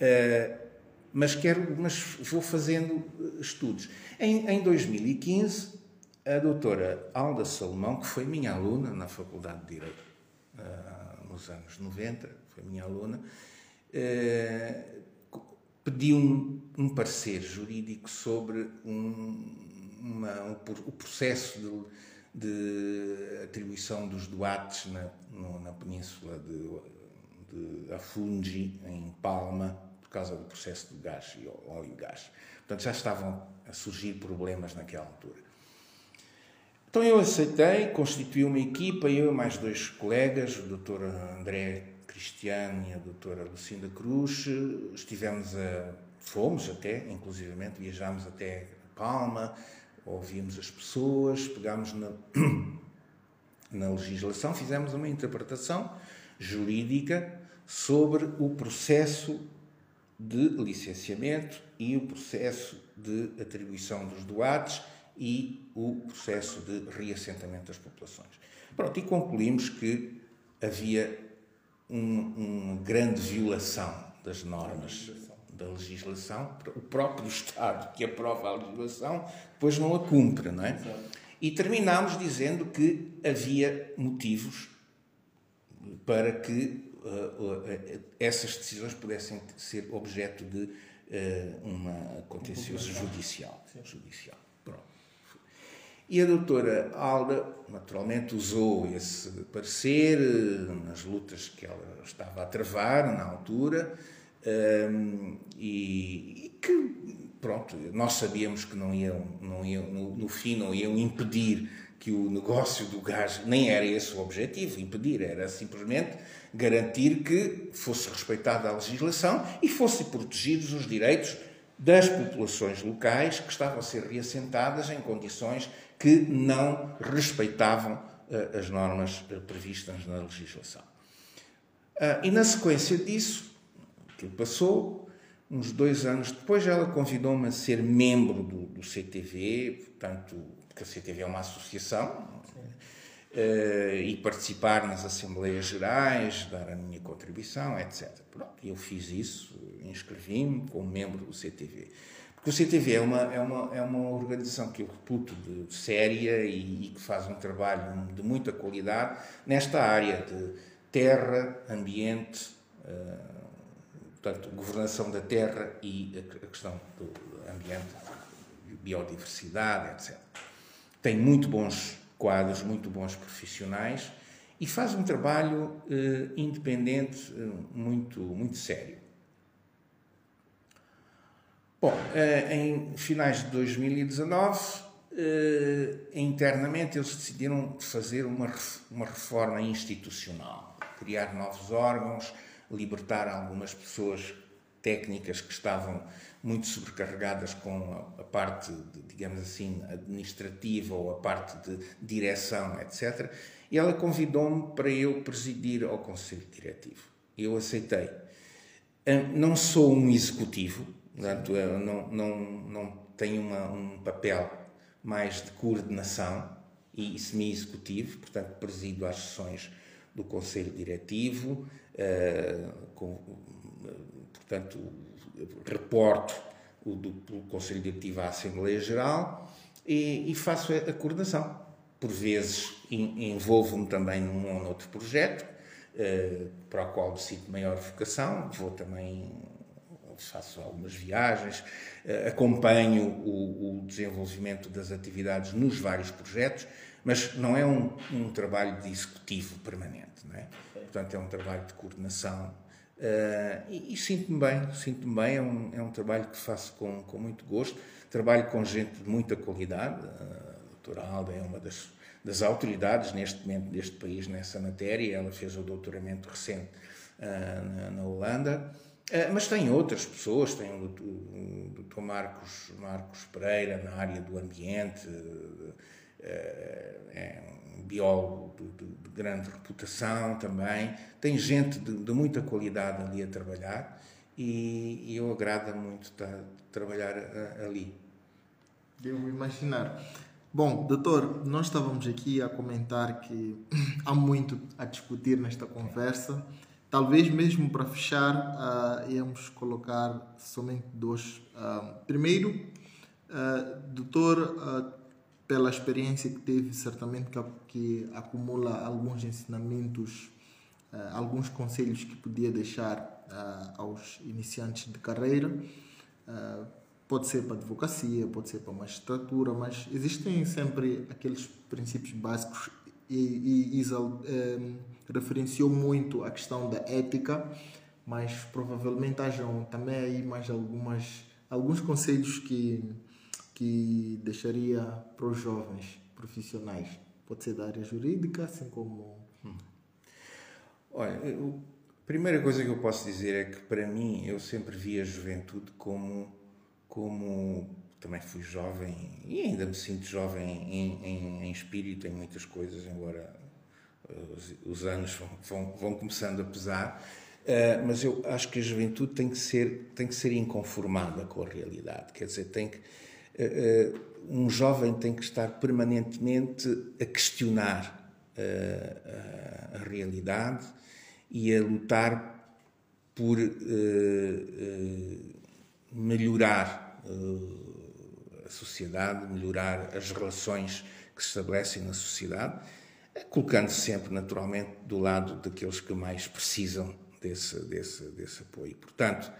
Uh, mas quero, mas vou fazendo estudos. Em, em 2015, a doutora Alda Salomão, que foi minha aluna na Faculdade de Direito nos anos 90, foi minha aluna, eh, pediu um, um, parecer jurídico sobre um, uma, um, o processo de, de, atribuição dos doates na, no, na península de, de Afungi, em Palma, por causa do processo do gás e óleo gás. Portanto, já estavam a surgir problemas naquela altura. Então eu aceitei, constituí uma equipa, eu e mais dois colegas, o Dr. André Cristiano e a doutora Lucinda Cruz, estivemos a, fomos até, inclusivamente, viajámos até Palma, ouvimos as pessoas, pegámos na, na legislação, fizemos uma interpretação jurídica sobre o processo de licenciamento e o processo de atribuição dos doados e o processo de reassentamento das populações. Pronto, e concluímos que havia um, uma grande violação das normas da legislação. O próprio Estado que aprova a legislação depois não a cumpre, não é? E terminámos dizendo que havia motivos para que uh, essas decisões pudessem ser objeto de uh, uma contencioso judicial. judicial. E a doutora Alda, naturalmente, usou esse parecer nas lutas que ela estava a travar na altura um, e, e, que, pronto, nós sabíamos que não iam, não iam no, no, fim, não iam impedir que o negócio do gás, nem era esse o objetivo, impedir, era simplesmente garantir que fosse respeitada a legislação e fossem protegidos os direitos das populações locais que estavam a ser reassentadas em condições que não respeitavam uh, as normas uh, previstas na legislação. Uh, e na sequência disso, que passou, uns dois anos depois, ela convidou-me a ser membro do, do, CTV, portanto, porque a CTV é uma associação, e participar nas Assembleias Gerais, dar a minha contribuição, etc. Pronto, eu fiz isso, inscrevi-me como membro do CTV. Porque o CTV é uma, é uma, é uma organização que eu reputo de séria e, e que faz um trabalho de muita qualidade nesta área de terra, ambiente, uh, portanto, governação da terra e a questão do ambiente, biodiversidade, etc. Tem muito bons quadros, muito bons profissionais e faz um trabalho uh, independente uh, muito, muito sério. Bom, uh, em finais de 2019, internamente eles decidiram fazer uma, uma reforma institucional, criar novos órgãos, libertar algumas pessoas técnicas que estavam muito sobrecarregadas com a, parte, de, digamos assim, administrativa ou a parte de direção, etc. E ela convidou-me para eu presidir ao Conselho Diretivo. Eu aceitei. Não sou um executivo, portanto, não, não, não tenho uma, um papel mais de coordenação e semi-executivo, portanto, presido às sessões do Conselho Diretivo, com, portanto, reporto o do, do Conselho Diretivo à Assembleia Geral e, e faço a, a, coordenação. Por vezes envolvo-me também num ou noutro projeto, uh, para o qual sinto maior vocação, vou também faço algumas viagens, uh, acompanho o, o, desenvolvimento das atividades nos vários projetos, mas não é um, um trabalho de executivo permanente, não é? Portanto, é um trabalho de coordenação Uh, e, e sinto-me bem, sinto-me bem, é um, é um trabalho que faço com, com muito gosto. Trabalho com gente de muita qualidade. A doutora Alda é uma das, das autoridades neste momento deste país nessa matéria. Ela fez o doutoramento recente uh, na, na, Holanda. Uh, mas tem outras pessoas, tem o doutor Marcos, Marcos Pereira na área do ambiente, é um biólogo de, de, grande reputação também, tem gente de, de muita qualidade ali a trabalhar e, e eu agrada muito estar, trabalhar a, ali. Devo imaginar. Bom, doutor, nós estávamos aqui a comentar que há muito a discutir nesta conversa. Talvez mesmo para fechar, uh, íamos colocar somente dois. Uh, primeiro, uh, doutor, pela experiência que teve, certamente que, que acumula alguns ensinamentos, uh, alguns conselhos que podia deixar uh, aos iniciantes de carreira. Uh, pode ser para advocacia, pode ser para magistratura, mas existem sempre aqueles princípios básicos e, e referenciou muito a questão da ética, mas provavelmente hajam também aí mais algumas alguns conselhos que que deixaria para os jovens profissionais? Pode ser da área jurídica, assim como. Hum. Olha, eu, a primeira coisa que eu posso dizer é que, para mim, eu sempre vi a juventude como. como também fui jovem e ainda me sinto jovem em, em, em espírito, em muitas coisas, embora os, os anos vão, vão, vão, começando a pesar. Uh, mas eu acho que a juventude tem que ser tem que ser inconformada com a realidade quer dizer tem que eh, eh, um jovem tem que estar permanentemente a questionar eh, a realidade e a lutar por melhorar a sociedade, melhorar as relações que se estabelecem na sociedade, colocando-se sempre, naturalmente, do lado daqueles que mais precisam desse, desse, desse apoio. Portanto,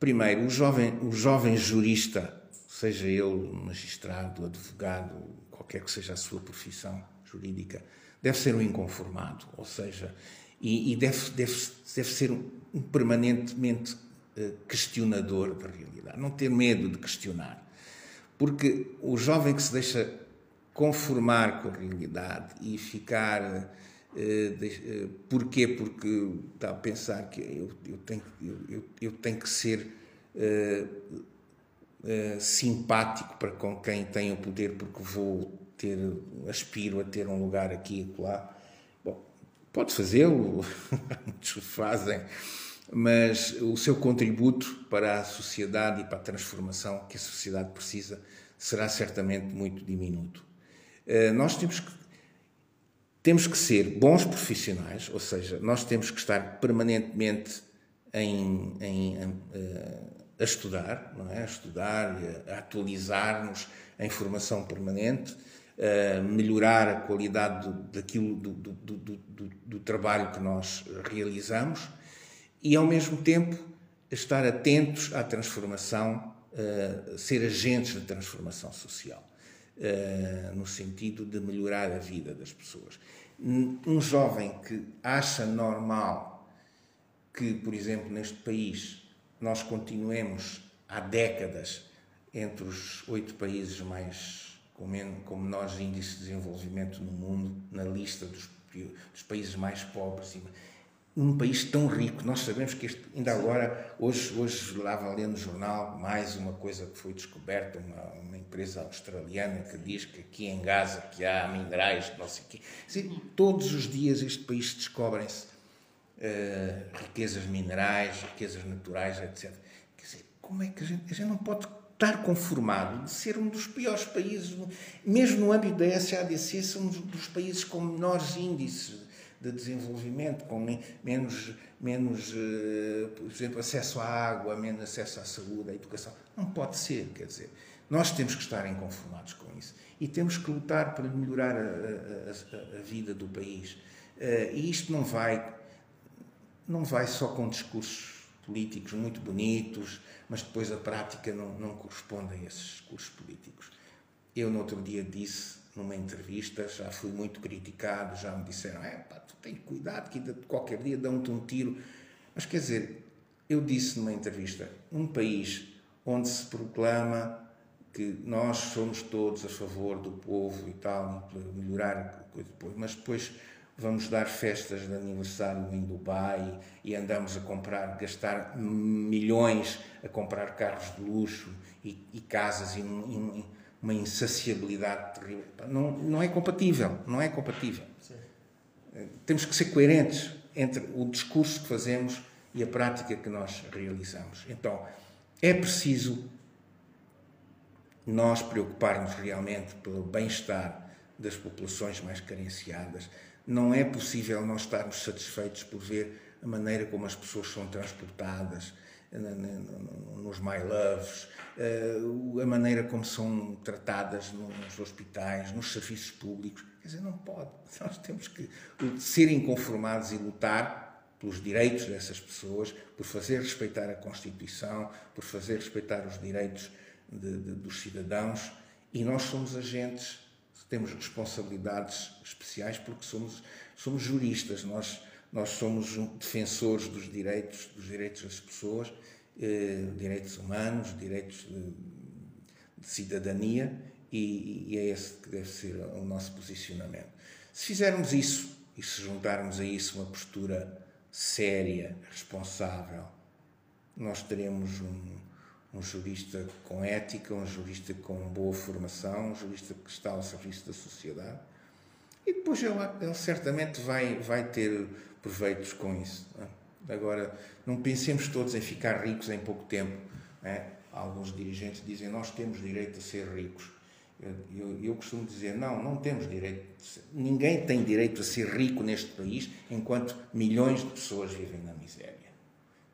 primeiro, o jovem, o jovem jurista seja ele magistrado, advogado, qualquer que seja a sua profissão jurídica, deve ser um inconformado, ou seja, e, e deve, deve, deve ser um, permanentemente uh, questionador da realidade, não ter medo de questionar. Porque o jovem que se deixa conformar com a realidade e ficar. Uh, de, uh, porquê? Porque está a pensar que eu, eu, tenho, eu, eu tenho que ser uh, eh, simpático para com quem tem o poder, porque vou ter, aspiro a ter um lugar aqui e lá. Bom, pode fazê-lo, muitos fazem, mas o seu contributo para a sociedade e para a transformação que a sociedade precisa será certamente muito diminuto. Uh, nós temos que temos que ser bons profissionais, ou seja, nós temos que estar permanentemente em, em, em uh, a estudar, não é? A estudar, a atualizar-nos em formação permanente, a melhorar a qualidade do, daquilo, do, do, do, do, trabalho que nós realizamos e, ao mesmo tempo, estar atentos à transformação, ser agentes da transformação social, no sentido de melhorar a vida das pessoas. Um jovem que acha normal que, por exemplo, neste país nós continuemos há décadas entre os oito países mais com, com menores índices de desenvolvimento no mundo, na lista dos, dos países mais pobres. Um país tão rico, nós sabemos que este, ainda agora, hoje, hoje lá lendo no jornal mais uma coisa que foi descoberta, uma, uma, empresa australiana que diz que aqui em Gaza que há minerais, não sei o quê. Assim, todos os dias este país descobrem-se uh, riquezas minerais, riquezas naturais, etc. Quer dizer, como é que a gente, a gente não pode estar conformado de ser um dos piores países, mesmo no âmbito da SADC, somos um dos países com menores índices de desenvolvimento, com menos, menos eh, por exemplo, acesso à água, menos acesso à saúde, à educação. Não pode ser, quer dizer. Nós temos que estar inconformados com isso e temos que lutar para melhorar a, a, a, a vida do país. Eh, e isto não vai, não vai só com discursos políticos muito bonitos, mas depois a prática não, não corresponde a esses discursos políticos. Eu, no outro dia, disse numa entrevista, já fui muito criticado, já me disseram: é, pá, tu tens cuidado, que qualquer dia dão-te um tiro. Mas quer dizer, eu disse numa entrevista: um país onde se proclama que nós somos todos a favor do povo e tal, melhorar a coisa mas depois vamos dar festas de aniversário em Dubai e andamos a comprar, gastar milhões a comprar carros de luxo e, e casas e, e, uma insaciabilidade terrível. Não, não é compatível, não é compatível. Sim. Temos que ser coerentes entre o discurso que fazemos e a prática que nós realizamos. Então, é preciso nós preocuparmos realmente pelo bem-estar das populações mais carenciadas, não é possível nós estarmos satisfeitos por ver a maneira como as pessoas são transportadas nos My Loves, eh, a maneira como são tratadas nos hospitais, nos serviços públicos. Quer dizer, não pode. Nós temos que ser inconformados e lutar pelos direitos dessas pessoas, por fazer respeitar a Constituição, por fazer respeitar os direitos de, de, dos cidadãos. E nós somos agentes temos responsabilidades especiais porque somos, somos juristas, nós, nós somos defensores dos direitos, dos direitos das pessoas, eh, direitos humanos, direitos de, de cidadania e, e, é esse que deve ser o nosso posicionamento. Se fizermos isso e se juntarmos a isso uma postura séria, responsável, nós teremos um, um jurista com ética, um jurista com boa formação, um jurista que está ao serviço da sociedade. E depois ele, ele certamente vai, vai ter proveitos com isso. Não é? Agora, não pensemos todos em ficar ricos em pouco tempo. É? Alguns dirigentes dizem nós temos direito a ser ricos. Eu, eu, eu, costumo dizer, não, não temos direito. Ninguém tem direito a ser rico neste país enquanto milhões de pessoas vivem na miséria.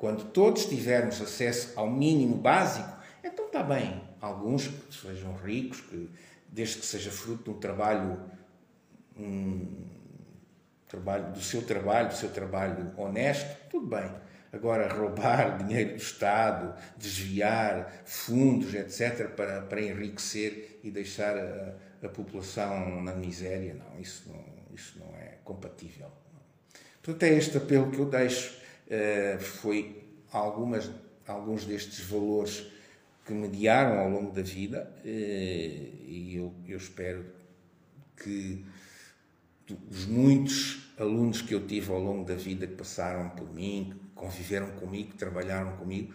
Quando todos tivermos acesso ao mínimo básico, então está bem. Alguns que sejam ricos, que, desde que seja fruto de um trabalho, um, trabalho, do seu trabalho, do seu trabalho honesto, tudo bem. Agora, roubar dinheiro do Estado, desviar fundos, etc., para, para enriquecer e deixar a, a população na miséria, não, isso não, isso não é compatível. Portanto, é este apelo que eu deixo foi algumas, alguns destes valores que mediaram ao longo da vida eh, e eu, eu espero que os muitos alunos que eu tive ao longo da vida que passaram por mim, que conviveram comigo, que trabalharam comigo,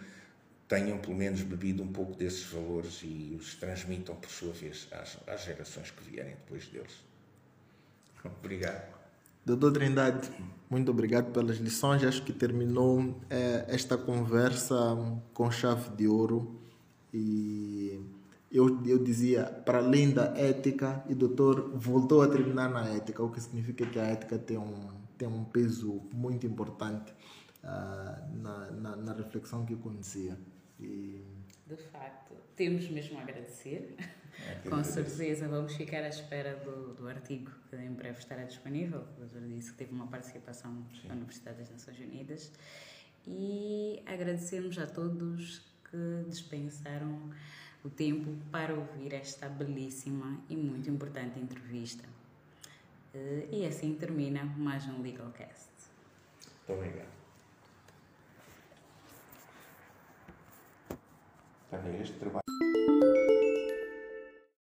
tenham pelo menos bebido um pouco desses valores e os transmitam por sua vez às, às gerações que vierem depois deles. Obrigado. Doutor Trindade, muito obrigado pelas lições. Acho que terminou é, esta conversa com chave de ouro. E eu, eu dizia, para além da ética, e doutor voltou a terminar na ética, o que significa que a ética tem um, tem um peso muito importante uh, na, na, na reflexão que eu conhecia. E De facto, temos mesmo a agradecer. É, Com certeza, vamos ficar à espera do, do artigo que em breve estará disponível. O doutor disse que teve uma participação Sim. na Universidade das Nações Unidas. E agradecemos a todos que dispensaram o tempo para ouvir esta belíssima e muito importante entrevista. Eh, E assim termina mais um Legalcast. Muito obrigado. Bem, este trabalho.